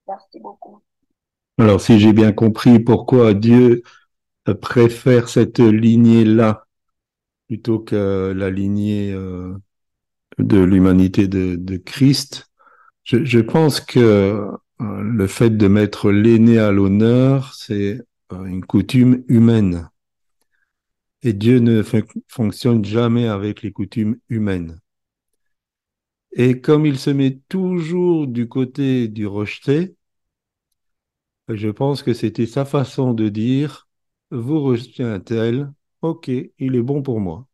Merci beaucoup. Alors, si j'ai bien compris pourquoi Dieu euh, préfère cette lignée-là plutôt que la lignée euh, de l'humanité de, de Christ, je, pense que euh, le fait de mettre l'aîné à l'honneur, c'est une coutume humaine. Et Dieu ne fon- fonctionne jamais avec les coutumes humaines. Et comme il se met toujours du côté du rejeté, je pense que c'était sa façon de dire, vous rejetez un tel, ok, il est bon pour moi.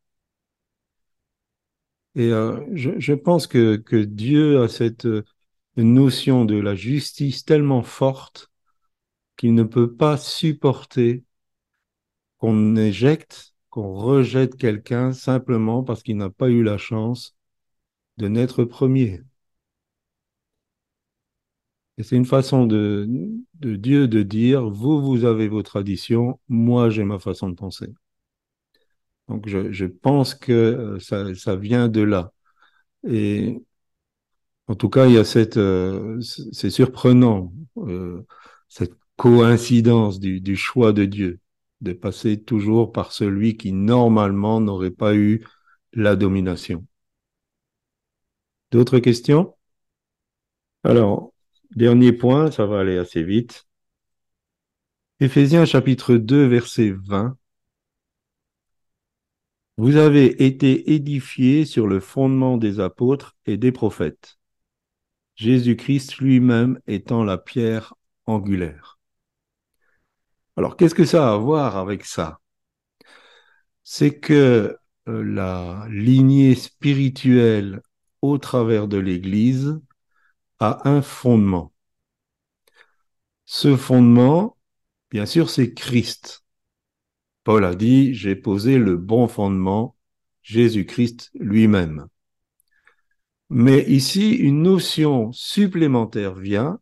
Et euh, je, pense que, que Dieu a cette euh, notion de la justice tellement forte qu'il ne peut pas supporter qu'on éjecte, qu'on rejette quelqu'un simplement parce qu'il n'a pas eu la chance de naître premier. Et c'est une façon de, Dieu de dire, vous, vous avez vos traditions, moi, j'ai ma façon de penser. Donc je, pense que euh, ça, vient de là. Et en tout cas, il y a cette, euh, c'est surprenant, euh, coïncidence du, choix de Dieu, de passer toujours par celui qui normalement n'aurait pas eu la domination. D'autres questions? Alors, dernier point, ça va aller assez vite. Éphésiens chapitre 2, verset 20. Vous avez été édifiés sur le fondement des apôtres et des prophètes, Jésus-Christ lui-même étant la pierre angulaire. Alors, qu'est-ce que ça a à voir avec ça? C'est que euh, la lignée spirituelle au travers de l'Église a un fondement. Ce fondement, bien sûr, c'est Christ. Paul a dit, j'ai posé le bon fondement, Jésus-Christ lui-même. Mais ici, une notion supplémentaire vient,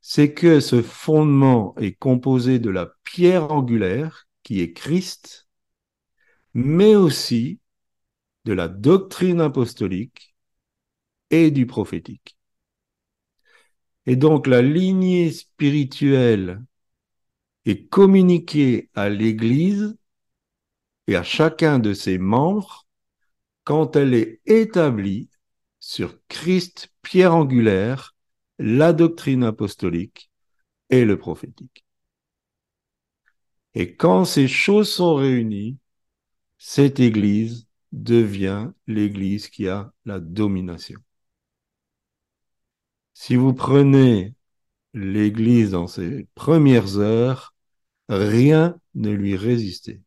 c'est que ce fondement est composé de la pierre angulaire, qui est Christ, mais aussi de la doctrine apostolique et du prophétique. Et donc la lignée spirituelle est communiquée à l'Église et à chacun de ses membres quand elle est établie sur Christ, pierre angulaire, la doctrine apostolique et le prophétique. Et quand ces choses sont réunies, cette Église devient l'Église qui a la domination. Si vous prenez l'Église dans ses premières heures, rien ne lui résistait.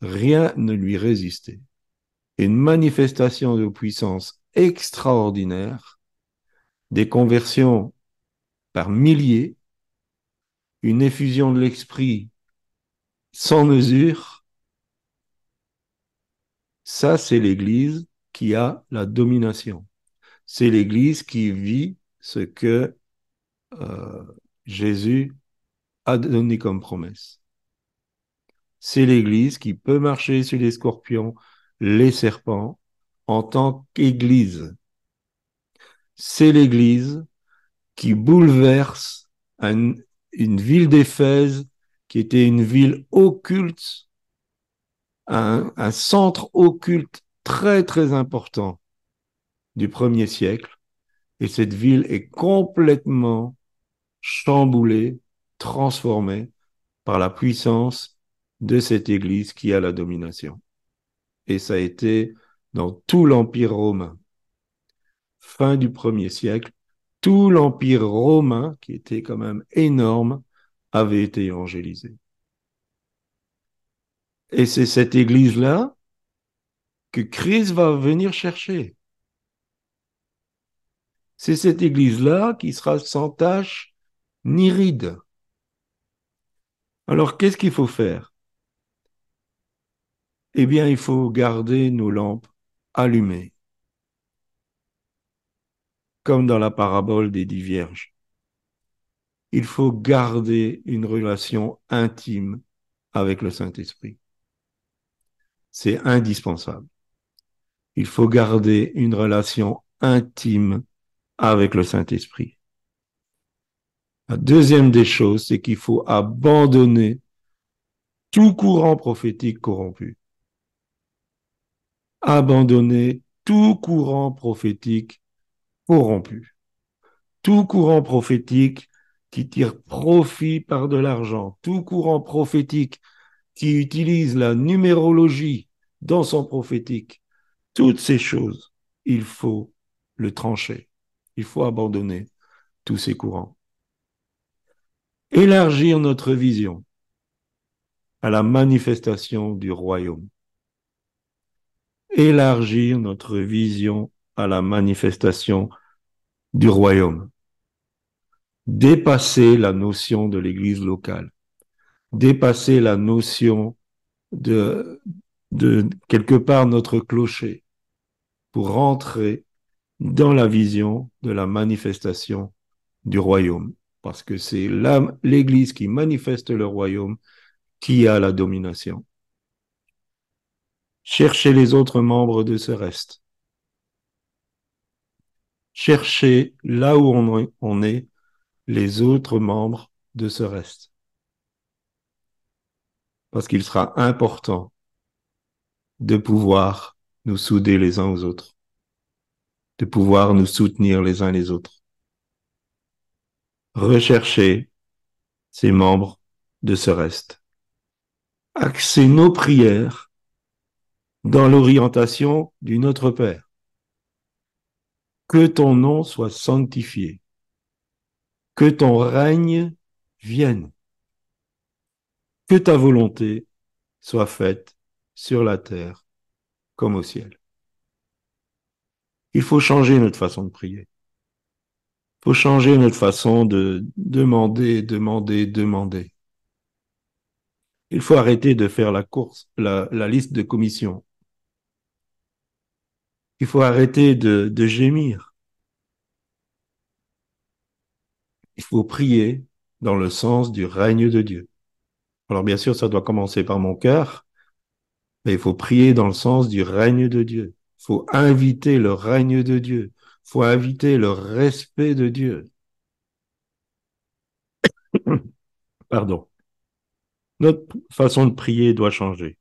Rien ne lui résistait. Une manifestation de puissance extraordinaire, des conversions par milliers, une effusion de l'esprit sans mesure, ça c'est l'Église qui a la domination. C'est l'Église qui vit ce que euh, Jésus a donné comme promesse. C'est l'Église qui peut marcher sur les scorpions, les serpents, en tant qu'Église. C'est l'Église qui bouleverse une ville d'Éphèse qui était une ville occulte, un, un centre occulte très très important du premier siècle. Et cette ville est complètement chamboulée, transformée par la puissance de cette Église qui a la domination. Et ça a été dans tout l'Empire romain. Fin du premier siècle, tout l'Empire romain, qui était quand même énorme, avait été évangélisé. Et c'est cette Église-là que Christ va venir chercher. C'est cette Église-là qui sera sans tâche ni ride. Alors, qu'est-ce qu'il faut faire? Eh bien, il faut garder nos lampes allumées, comme dans la parabole des dix vierges. Il faut garder une relation intime avec le Saint-Esprit. C'est indispensable. Il faut garder une relation intime avec le Saint-Esprit. La deuxième des choses, c'est qu'il faut abandonner tout courant prophétique corrompu. Abandonner tout courant prophétique corrompu. Tout courant prophétique qui tire profit par de l'argent. Tout courant prophétique qui utilise la numérologie dans son prophétique. Toutes ces choses, il faut le trancher. Il faut abandonner tous ces courants. Élargir notre vision à la manifestation du royaume. Élargir notre vision à la manifestation du royaume. Dépasser la notion de l'église locale. Dépasser la notion de, quelque part notre clocher pour rentrer dans la vision de la manifestation du royaume. Parce que c'est l'Église qui manifeste le royaume qui a la domination. Cherchez les autres membres de ce reste. Cherchez là où on est les autres membres de ce reste. Parce qu'il sera important de pouvoir nous souder les uns aux autres, de pouvoir nous soutenir les uns les autres. Recherchez ces membres de ce reste. Axez nos prières dans l'orientation du Notre Père. Que ton nom soit sanctifié. Que ton règne vienne. Que ta volonté soit faite sur la terre comme au ciel. Il faut changer notre façon de prier. Il faut changer notre façon de demander, demander, demander. Il faut arrêter de faire la course, la, liste de commissions. Il faut arrêter de, gémir. Il faut prier dans le sens du règne de Dieu. Alors bien sûr, ça doit commencer par mon cœur, mais il faut prier dans le sens du règne de Dieu. Il faut inviter le règne de Dieu. Il faut inviter le respect de Dieu. Pardon. Notre façon de prier doit changer.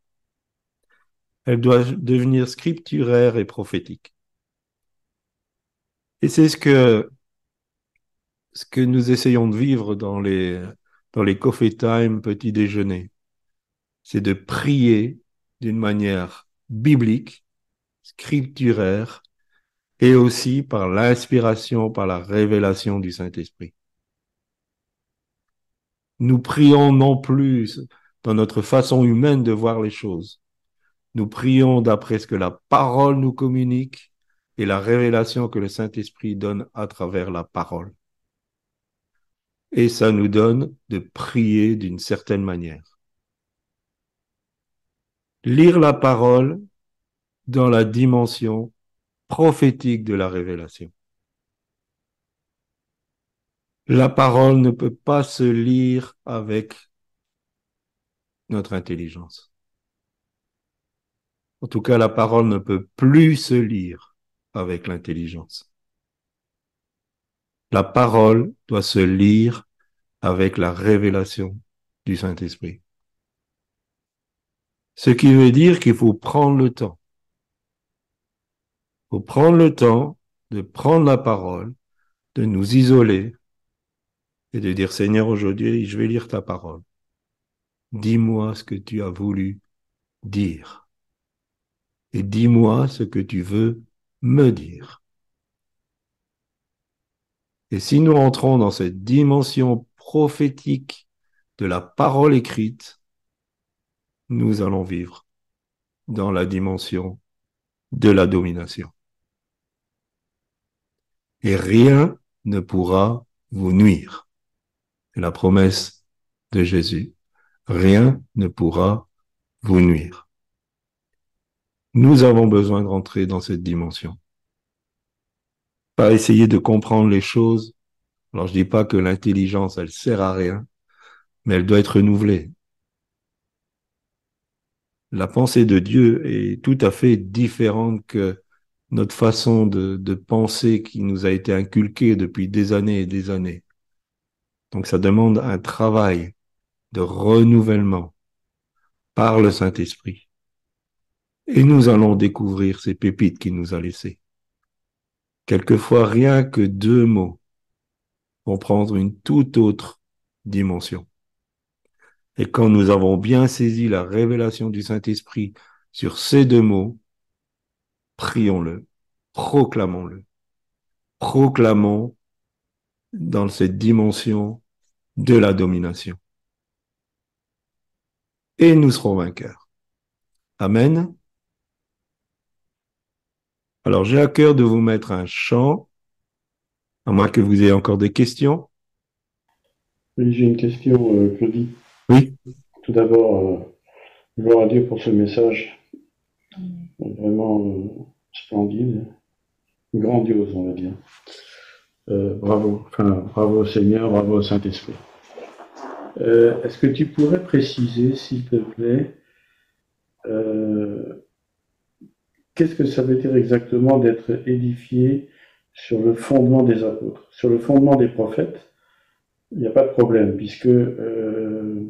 Elle doit devenir scripturaire et prophétique. Et c'est ce que, ce que nous essayons de vivre dans les, dans les coffee time, petit déjeuner. C'est de prier d'une manière biblique, scripturaire, et aussi par l'inspiration, par la révélation du Saint-Esprit. Nous prions non plus dans notre façon humaine de voir les choses. Nous prions d'après ce que la parole nous communique et la révélation que le Saint-Esprit donne à travers la parole. Et ça nous donne de prier d'une certaine manière. Lire la parole dans la dimension prophétique de la révélation. La parole ne peut pas se lire avec notre intelligence. En tout cas, la parole ne peut plus se lire avec l'intelligence. La parole doit se lire avec la révélation du Saint-Esprit. Ce qui veut dire qu'il faut prendre le temps. Il faut prendre le temps de prendre la parole, de nous isoler, et de dire Seigneur, aujourd'hui, je vais lire ta parole. Dis-moi ce que tu as voulu dire. Et dis-moi ce que tu veux me dire. Et si nous entrons dans cette dimension prophétique de la parole écrite, nous allons vivre dans la dimension de la domination. Et rien ne pourra vous nuire la promesse de Jésus. Rien ne pourra vous nuire. Nous avons besoin de rentrer dans cette dimension. Pas essayer de comprendre les choses. Alors je dis pas que l'intelligence, elle sert à rien, mais elle doit être renouvelée. La pensée de Dieu est tout à fait différente que notre façon de, de penser qui nous a été inculquée depuis des années et des années. Donc ça demande un travail de renouvellement par le Saint-Esprit. Et nous allons découvrir ces pépites qu'il nous a laissées. Quelquefois, rien que deux mots vont prendre une toute autre dimension. Et quand nous avons bien saisi la révélation du Saint-Esprit sur ces deux mots, prions-le, proclamons-le, proclamons dans cette dimension de la domination. Et nous serons vainqueurs. Amen. Alors j'ai à cœur de vous mettre un chant, à moins que vous ayez encore des questions. Oui, j'ai une question, euh, Claudie. Oui. Tout d'abord, euh, gloire à Dieu pour ce message. Vraiment euh, splendide, grandiose, on va dire. Euh, bravo, enfin, bravo Seigneur, bravo Saint-Esprit. Euh, Est-ce que tu pourrais préciser, s'il te plaît, euh, qu'est-ce que ça veut dire exactement d'être édifié sur le fondement des apôtres? Sur le fondement des prophètes, il n'y a pas de problème, puisque euh,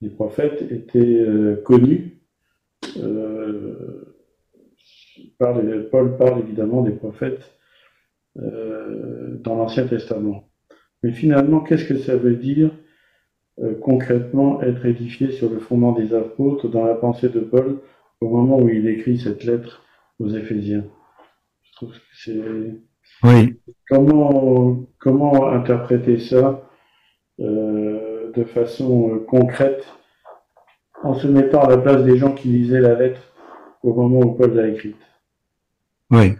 les prophètes étaient euh, connus. Euh, Paul parle évidemment des prophètes dans l'Ancien Testament. Mais finalement, qu'est-ce que ça veut dire concrètement être édifié sur le fondement des apôtres dans la pensée de Paul au moment où il écrit cette lettre aux Éphésiens Je trouve que c'est Oui. comment comment interpréter ça euh, de façon euh, concrète en se mettant à la place des gens qui lisaient la lettre au moment où Paul l'a écrite? Oui.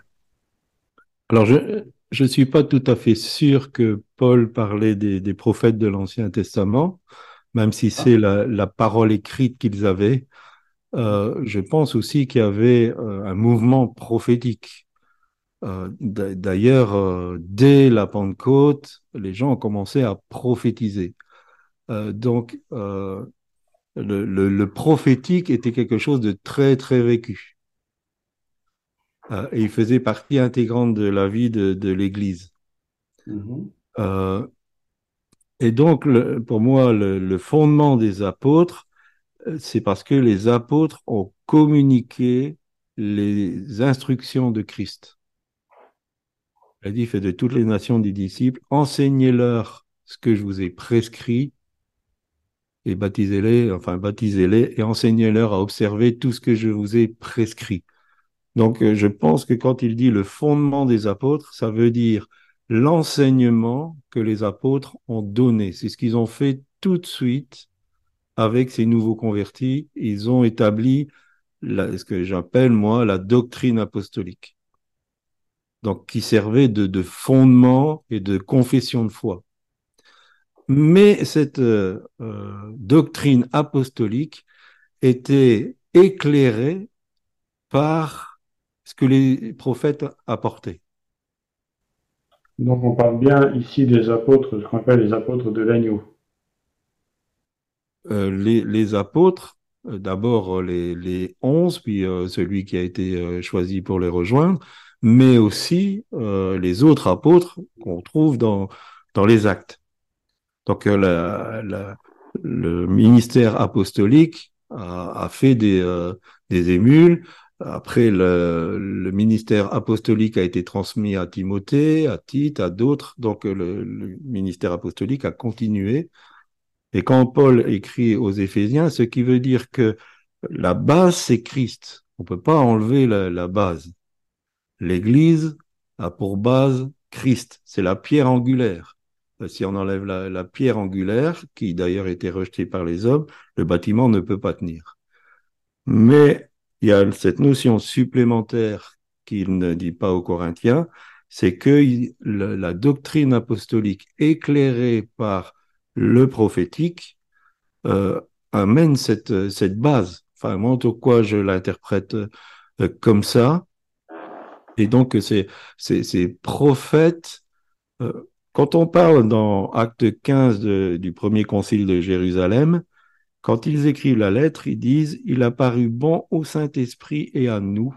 Alors, je je suis pas tout à fait sûr que Paul parlait des, des prophètes de l'Ancien Testament, même si c'est la, la parole écrite qu'ils avaient. Euh, je pense aussi qu'il y avait euh, un mouvement prophétique. Euh, d'a- D'ailleurs, dès la Pentecôte, les gens ont commencé à prophétiser. Donc, le, le, le prophétique était quelque chose de très, très vécu. Et il faisait partie intégrante de la vie de, de l'Église. Mhm. Euh, et donc, le- pour moi, le, fondement des apôtres, c'est parce que les apôtres ont communiqué les instructions de Christ. Il a dit, faites de toutes les nations des disciples, enseignez-leur ce que je vous ai prescrit et baptisez-les, enfin baptisez-les et enseignez-leur à observer tout ce que je vous ai prescrit. Donc, euh, je pense que quand il dit le fondement des apôtres, ça veut dire l'enseignement que les apôtres ont donné. C'est ce qu'ils ont fait tout de suite avec ces nouveaux convertis. Ils ont établi ce que j'appelle, moi, la doctrine apostolique. Donc, qui servait de, de fondement et de confession de foi. Mais cette euh, euh, doctrine apostolique était éclairée par ce que les prophètes apportaient. Donc on parle bien ici des apôtres, ce qu'on appelle les apôtres de l'agneau. Euh, les, apôtres, euh, d'abord euh, les, les onze, puis celui qui a été choisi pour les rejoindre, mais aussi les autres apôtres qu'on trouve dans, dans les actes. Donc le ministère apostolique a, fait des, émules. Après, le, ministère apostolique a été transmis à Timothée, à Tite, à d'autres. Donc le ministère apostolique a continué. Et quand Paul écrit aux Éphésiens, ce qui veut dire que la base, c'est Christ. On peut pas enlever la, base. L'Église a pour base Christ. C'est la pierre angulaire. Euh, Si on enlève la, pierre angulaire, qui d'ailleurs était rejetée par les hommes, le bâtiment ne peut pas tenir. Mais il y a cette notion supplémentaire qu'il ne dit pas aux Corinthiens, c'est que la doctrine apostolique éclairée par le prophétique euh, amène cette, cette base. Enfin, moi, en tout cas, je l'interprète euh, comme ça. Et donc, ces ces prophètes, euh, quand on parle dans Acte 15 de- du premier concile de Jérusalem, quand ils écrivent la lettre, ils disent, il a paru bon au Saint-Esprit et à nous.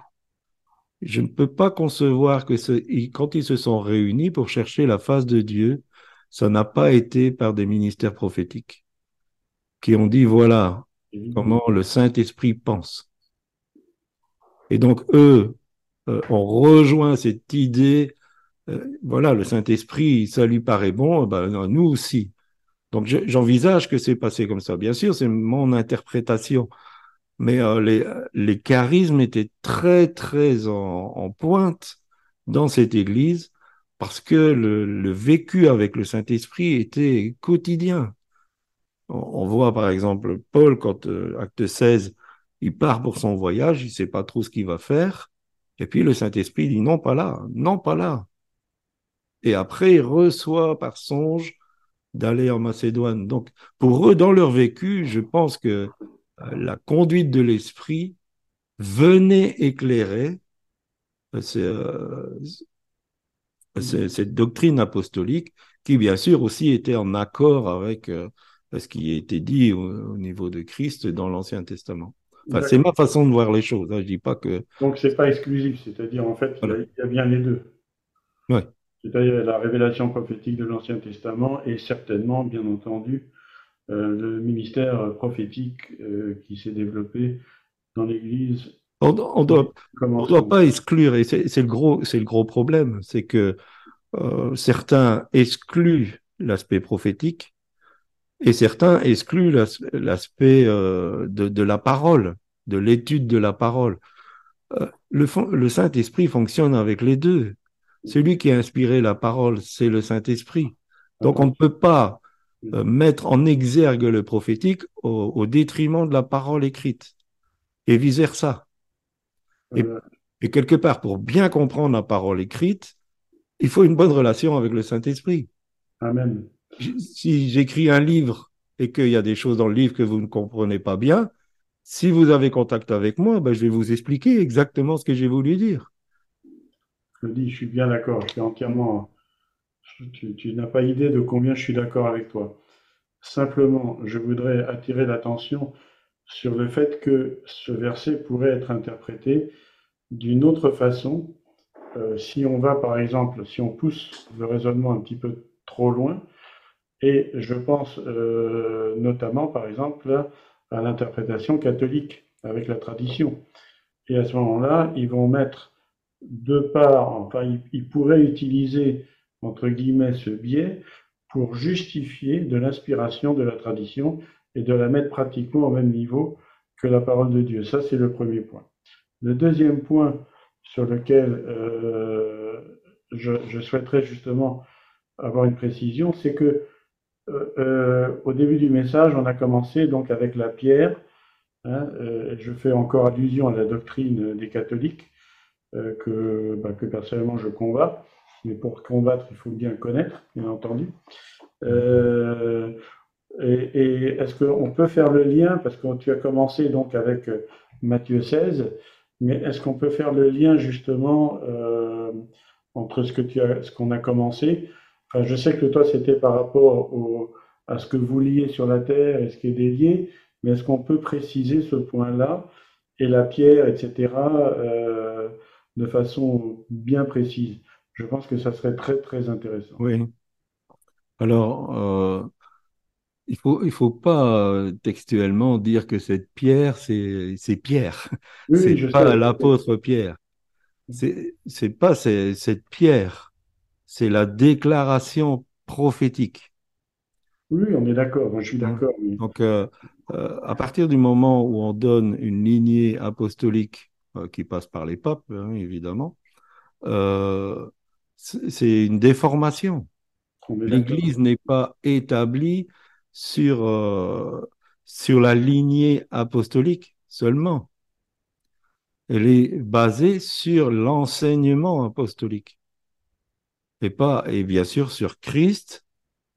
Je ne peux pas concevoir que quand ils se sont réunis pour chercher la face de Dieu, ça n'a pas été par des ministères prophétiques qui ont dit, voilà comment le Saint-Esprit pense. Et donc, eux, euh, ont rejoint cette idée, euh, voilà, le Saint-Esprit, ça lui paraît bon, ben, nous aussi. Donc, je- j'envisage que c'est passé comme ça. Bien sûr, c'est mon interprétation. Mais euh, les, les charismes étaient très, très en, en pointe dans cette église parce que le, vécu avec le Saint-Esprit était quotidien. On, voit par exemple Paul, quand euh, acte 16, il part pour son voyage, il sait pas trop ce qu'il va faire. Et puis le Saint-Esprit dit non, pas là, non, pas là. Et après, il reçoit par songe d'aller en Macédoine. Donc, pour eux, dans leur vécu, je pense que euh, la conduite de l'esprit venait éclairer euh, cette doctrine apostolique qui, bien sûr, aussi était en accord avec euh, ce qui a été dit au, niveau de Christ dans l'Ancien Testament. Enfin, c'est ma façon de voir les choses. Hein. Je dis pas que. Donc c'est pas exclusif, c'est-à-dire en fait il, y a, bien les deux. Ouais. C'est-à-dire la révélation prophétique de l'Ancien Testament et certainement, bien entendu, euh, le ministère prophétique euh, qui s'est développé dans l'Église. On ne doit, doit pas exclure, et c'est le gros, c'est le gros problème, c'est que euh, certains excluent l'aspect prophétique et certains excluent l'aspect euh, de, de, la parole, de l'étude de la parole. Euh, le, le Saint-Esprit fonctionne avec les deux. Celui qui a inspiré la parole, c'est le Saint-Esprit. Donc on ne peut pas euh, mettre en exergue le prophétique au, au, détriment de la parole écrite et vice-versa. Et, et, quelque part, pour bien comprendre la parole écrite, il faut une bonne relation avec le Saint-Esprit. Amen. Si j'écris un livre et qu'il y a des choses dans le livre que vous ne comprenez pas bien, si vous avez contact avec moi, ben, je vais vous expliquer exactement ce que j'ai voulu dire. Je dis, je suis bien d'accord, je suis entièrement. Tu, tu n'as pas idée de combien je suis d'accord avec toi. Simplement, je voudrais attirer l'attention sur le fait que ce verset pourrait être interprété d'une autre façon euh, si on va, par exemple, si on pousse le raisonnement un petit peu trop loin, et je pense euh, notamment, par exemple, à l'interprétation catholique avec la tradition. Et à ce moment-là, ils vont mettre de part, enfin, ils, pourraient utiliser, entre guillemets, ce biais pour justifier de l'inspiration de la tradition et de la mettre pratiquement au même niveau que la parole de Dieu. Ça, c'est le premier point. Le deuxième point, sur lequel euh, je, souhaiterais justement avoir une précision, c'est que euh, euh, au début du message, on a commencé donc avec la pierre. Hein, je fais encore allusion à la doctrine des catholiques que, bah, que personnellement je combats, mais pour combattre, il faut bien connaître, bien entendu. Et, est-ce qu'on peut faire le lien, parce que tu as commencé donc avec Matthieu 16, mais est-ce qu'on peut faire le lien justement euh, entre ce que tu as, ce qu'on a commencé? Enfin, Je sais que toi c'était par rapport à ce que vous liez sur la terre et ce qui est délié, mais est-ce qu'on peut préciser ce point-là et la pierre, etc., euh, de façon bien précise? Je pense que ça serait très très intéressant. Oui. Alors, euh, il faut, il faut pas euh, textuellement dire que cette pierre, c'est, c'est Pierre. c'est pas l'apôtre Pierre. C'est, c'est pas cette pierre. C'est la déclaration prophétique. Oui, on est d'accord. je suis hein? d'accord. Donc, euh, euh, à partir du moment où on donne une lignée apostolique qui passe par les papes, hein, évidemment, c'est une déformation. L'Église n'est pas établie sur, euh, sur la lignée apostolique seulement. Elle est basée sur l'enseignement apostolique. Et pas, et bien sûr, sur Christ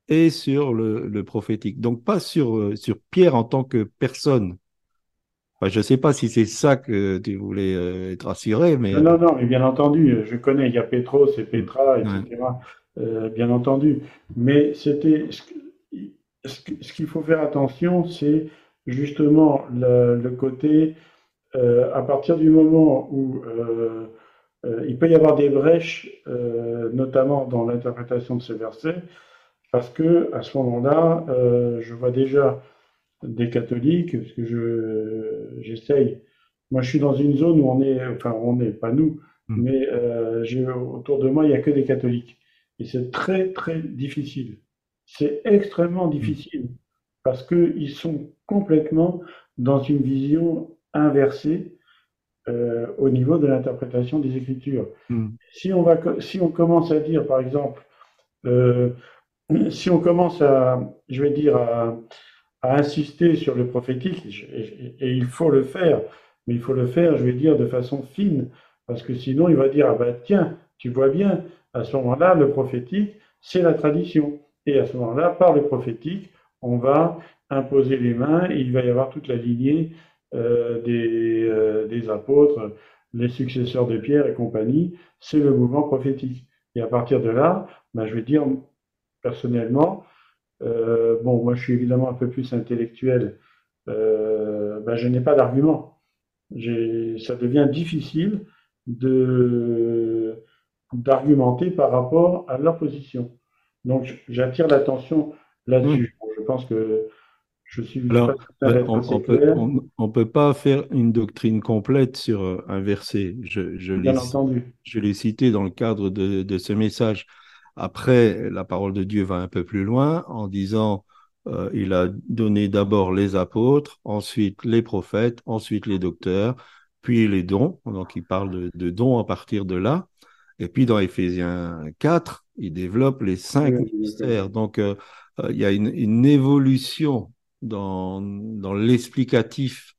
et sur le, le prophétique. Donc pas sur, euh, sur Pierre en tant que personne. Enfin, je ne sais pas si c'est ça que tu voulais euh, être assuré, mais... Non, non, mais bien entendu, je connais, il y a Pétros et Petra, etc. bien entendu. Mais c'était ce qu'il faut faire attention, c'est justement le, côté, euh, à partir du moment où euh, euh, il peut y avoir des brèches, notamment dans l'interprétation de ce verset, parce que à ce moment-là, je vois déjà des catholiques, parce que je j'essaye. Moi, je suis dans une zone où on est, enfin, on n'est pas nous, hmm. mais j'ai autour de moi, il n'y a que des catholiques, et c'est très très difficile c'est extrêmement difficile parce qu'ils sont complètement dans une vision inversée euh, au niveau de l'interprétation des Écritures. Hmm. Si, on va, si on commence à dire, par exemple, euh, si on commence à, je vais dire, à, insister sur le prophétique, et, et, il faut le faire, mais il faut le faire, je vais dire, de façon fine, parce que sinon il va dire, ah ben tiens, tu vois bien, à ce moment-là, le prophétique, c'est la tradition. Et à ce moment-là, par le prophétique, on va imposer les mains et il va y avoir toute la lignée euh, des, euh, des, apôtres, les successeurs de Pierre et compagnie. C'est le mouvement prophétique. Et à partir de là, ben, je vais dire personnellement, euh, bon, moi je suis évidemment un peu plus intellectuel, ben, je n'ai pas d'argument. Ça devient difficile d'argumenter par rapport à leur position. Donc j'attire l'attention là-dessus. Je pense que je suis Alors, ben, on, on, peut, on, peut, pas faire une doctrine complète sur euh, un verset. Je, je l'ai cité dans le cadre de, de, ce message. Après, la parole de Dieu va un peu plus loin en disant euh, il a donné d'abord les apôtres, ensuite les prophètes, ensuite les docteurs, puis les dons. Donc, il parle de, de dons à partir de là. Et puis, dans Éphésiens 4, il développe les cinq ministères. Donc, euh, euh, il y a une, une évolution dans, dans l'explicatif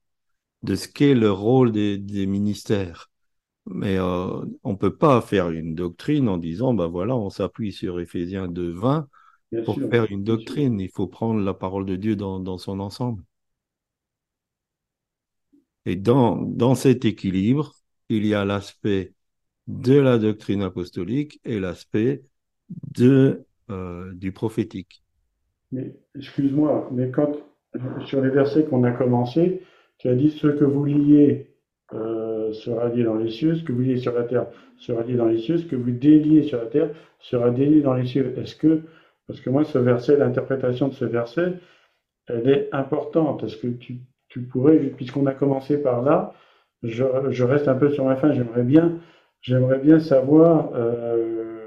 de ce qu'est le rôle des, des ministères. Mais euh, on ne peut pas faire une doctrine en disant, ben voilà, on s'appuie sur Éphésiens 2, 20 pour faire une doctrine. Il faut prendre la parole de Dieu dans, dans son ensemble. Et dans, dans cet équilibre, il y a l'aspect de la doctrine apostolique et l'aspect de euh, du prophétique. Mais excuse-moi, mais quand sur les versets qu'on a commencé, tu as dit ce que vous liez euh, sera lié dans les cieux, ce que vous liez sur la terre sera lié dans les cieux, ce que vous déliez sur la terre sera délié dans les cieux. Est-ce que, parce que moi, ce verset, l'interprétation de ce verset, elle est importante. Est-ce que tu, tu pourrais, puisqu'on a commencé par là, je, je, reste un peu sur ma fin, j'aimerais bien, j'aimerais bien savoir euh,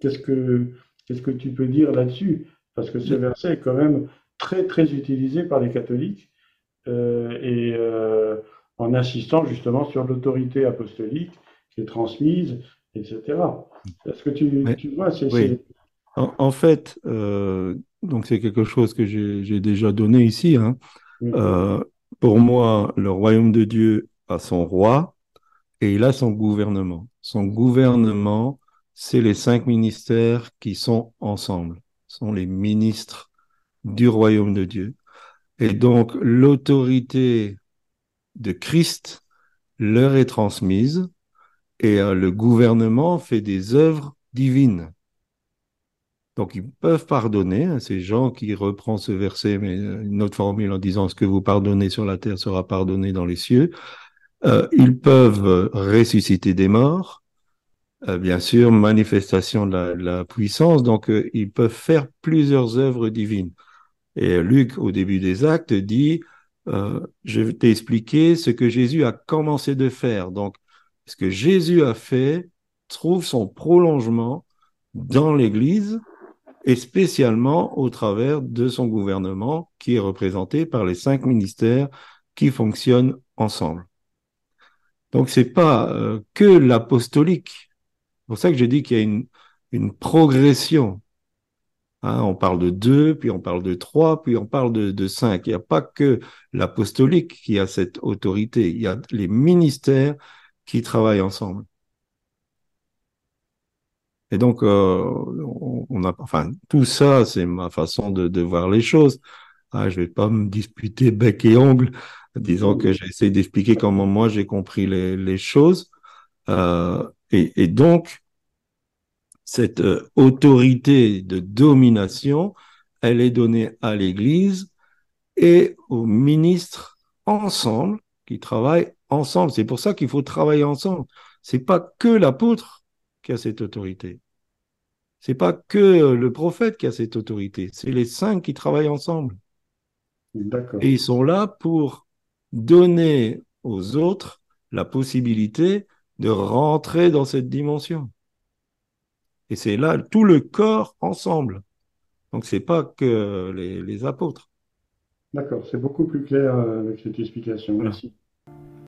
qu'est-ce que qu'est-ce que tu peux dire là-dessus, parce que ce verset est quand même très très utilisé par les catholiques euh, et euh, en insistant justement sur l'autorité apostolique qui est transmise, etc. Est-ce que tu, tu vois oui. en, en, fait, euh, donc c'est quelque chose que j'ai déjà donné ici. Hein. Euh, pour moi, le royaume de Dieu a son roi et il a son gouvernement. Son gouvernement, c'est les cinq ministères qui sont ensemble, sont les ministres du royaume de Dieu. Et donc l'autorité de Christ leur est transmise et euh, le gouvernement fait des œuvres divines. Donc ils peuvent pardonner, hein, ces gens qui reprend ce verset, mais euh, une autre formule en disant ce que vous pardonnez sur la terre sera pardonné dans les cieux. Euh, ils peuvent ressusciter des morts, euh, bien sûr, manifestation de la, de la puissance, donc euh, ils peuvent faire plusieurs œuvres divines. Et Luc, au début des actes, dit, euh, je vais t'expliquer ce que Jésus a commencé de faire. Donc, ce que Jésus a fait trouve son prolongement dans l'Église et spécialement au travers de son gouvernement qui est représenté par les cinq ministères qui fonctionnent ensemble. Donc, c'est pas euh, que l'apostolique. C'est pour ça que je dis qu'il y a une, progression Hein, on parle de deux, puis on parle de trois, puis on parle de, cinq. Il n'y a pas que l'apostolique qui a cette autorité, il y a les ministères qui travaillent ensemble. Et donc, euh, on, enfin, tout ça, c'est ma façon de, de, voir les choses. Ah, je vais pas me disputer bec et ongle, disons que j'essaie d'expliquer comment moi j'ai compris les, les choses. Euh, et, et donc, cette euh, autorité de domination, elle est donnée à l'Église et aux ministres ensemble, qui travaillent ensemble. C'est pour ça qu'il faut travailler ensemble. C'est pas que l'apôtre qui a cette autorité. C'est pas que le prophète qui a cette autorité. C'est les cinq qui travaillent ensemble. Et ils sont là pour donner aux autres la possibilité de rentrer dans cette dimension. Et c'est là tout le corps ensemble. Donc c'est pas que les, les apôtres. D'accord, c'est beaucoup plus clair euh, avec cette explication. Merci.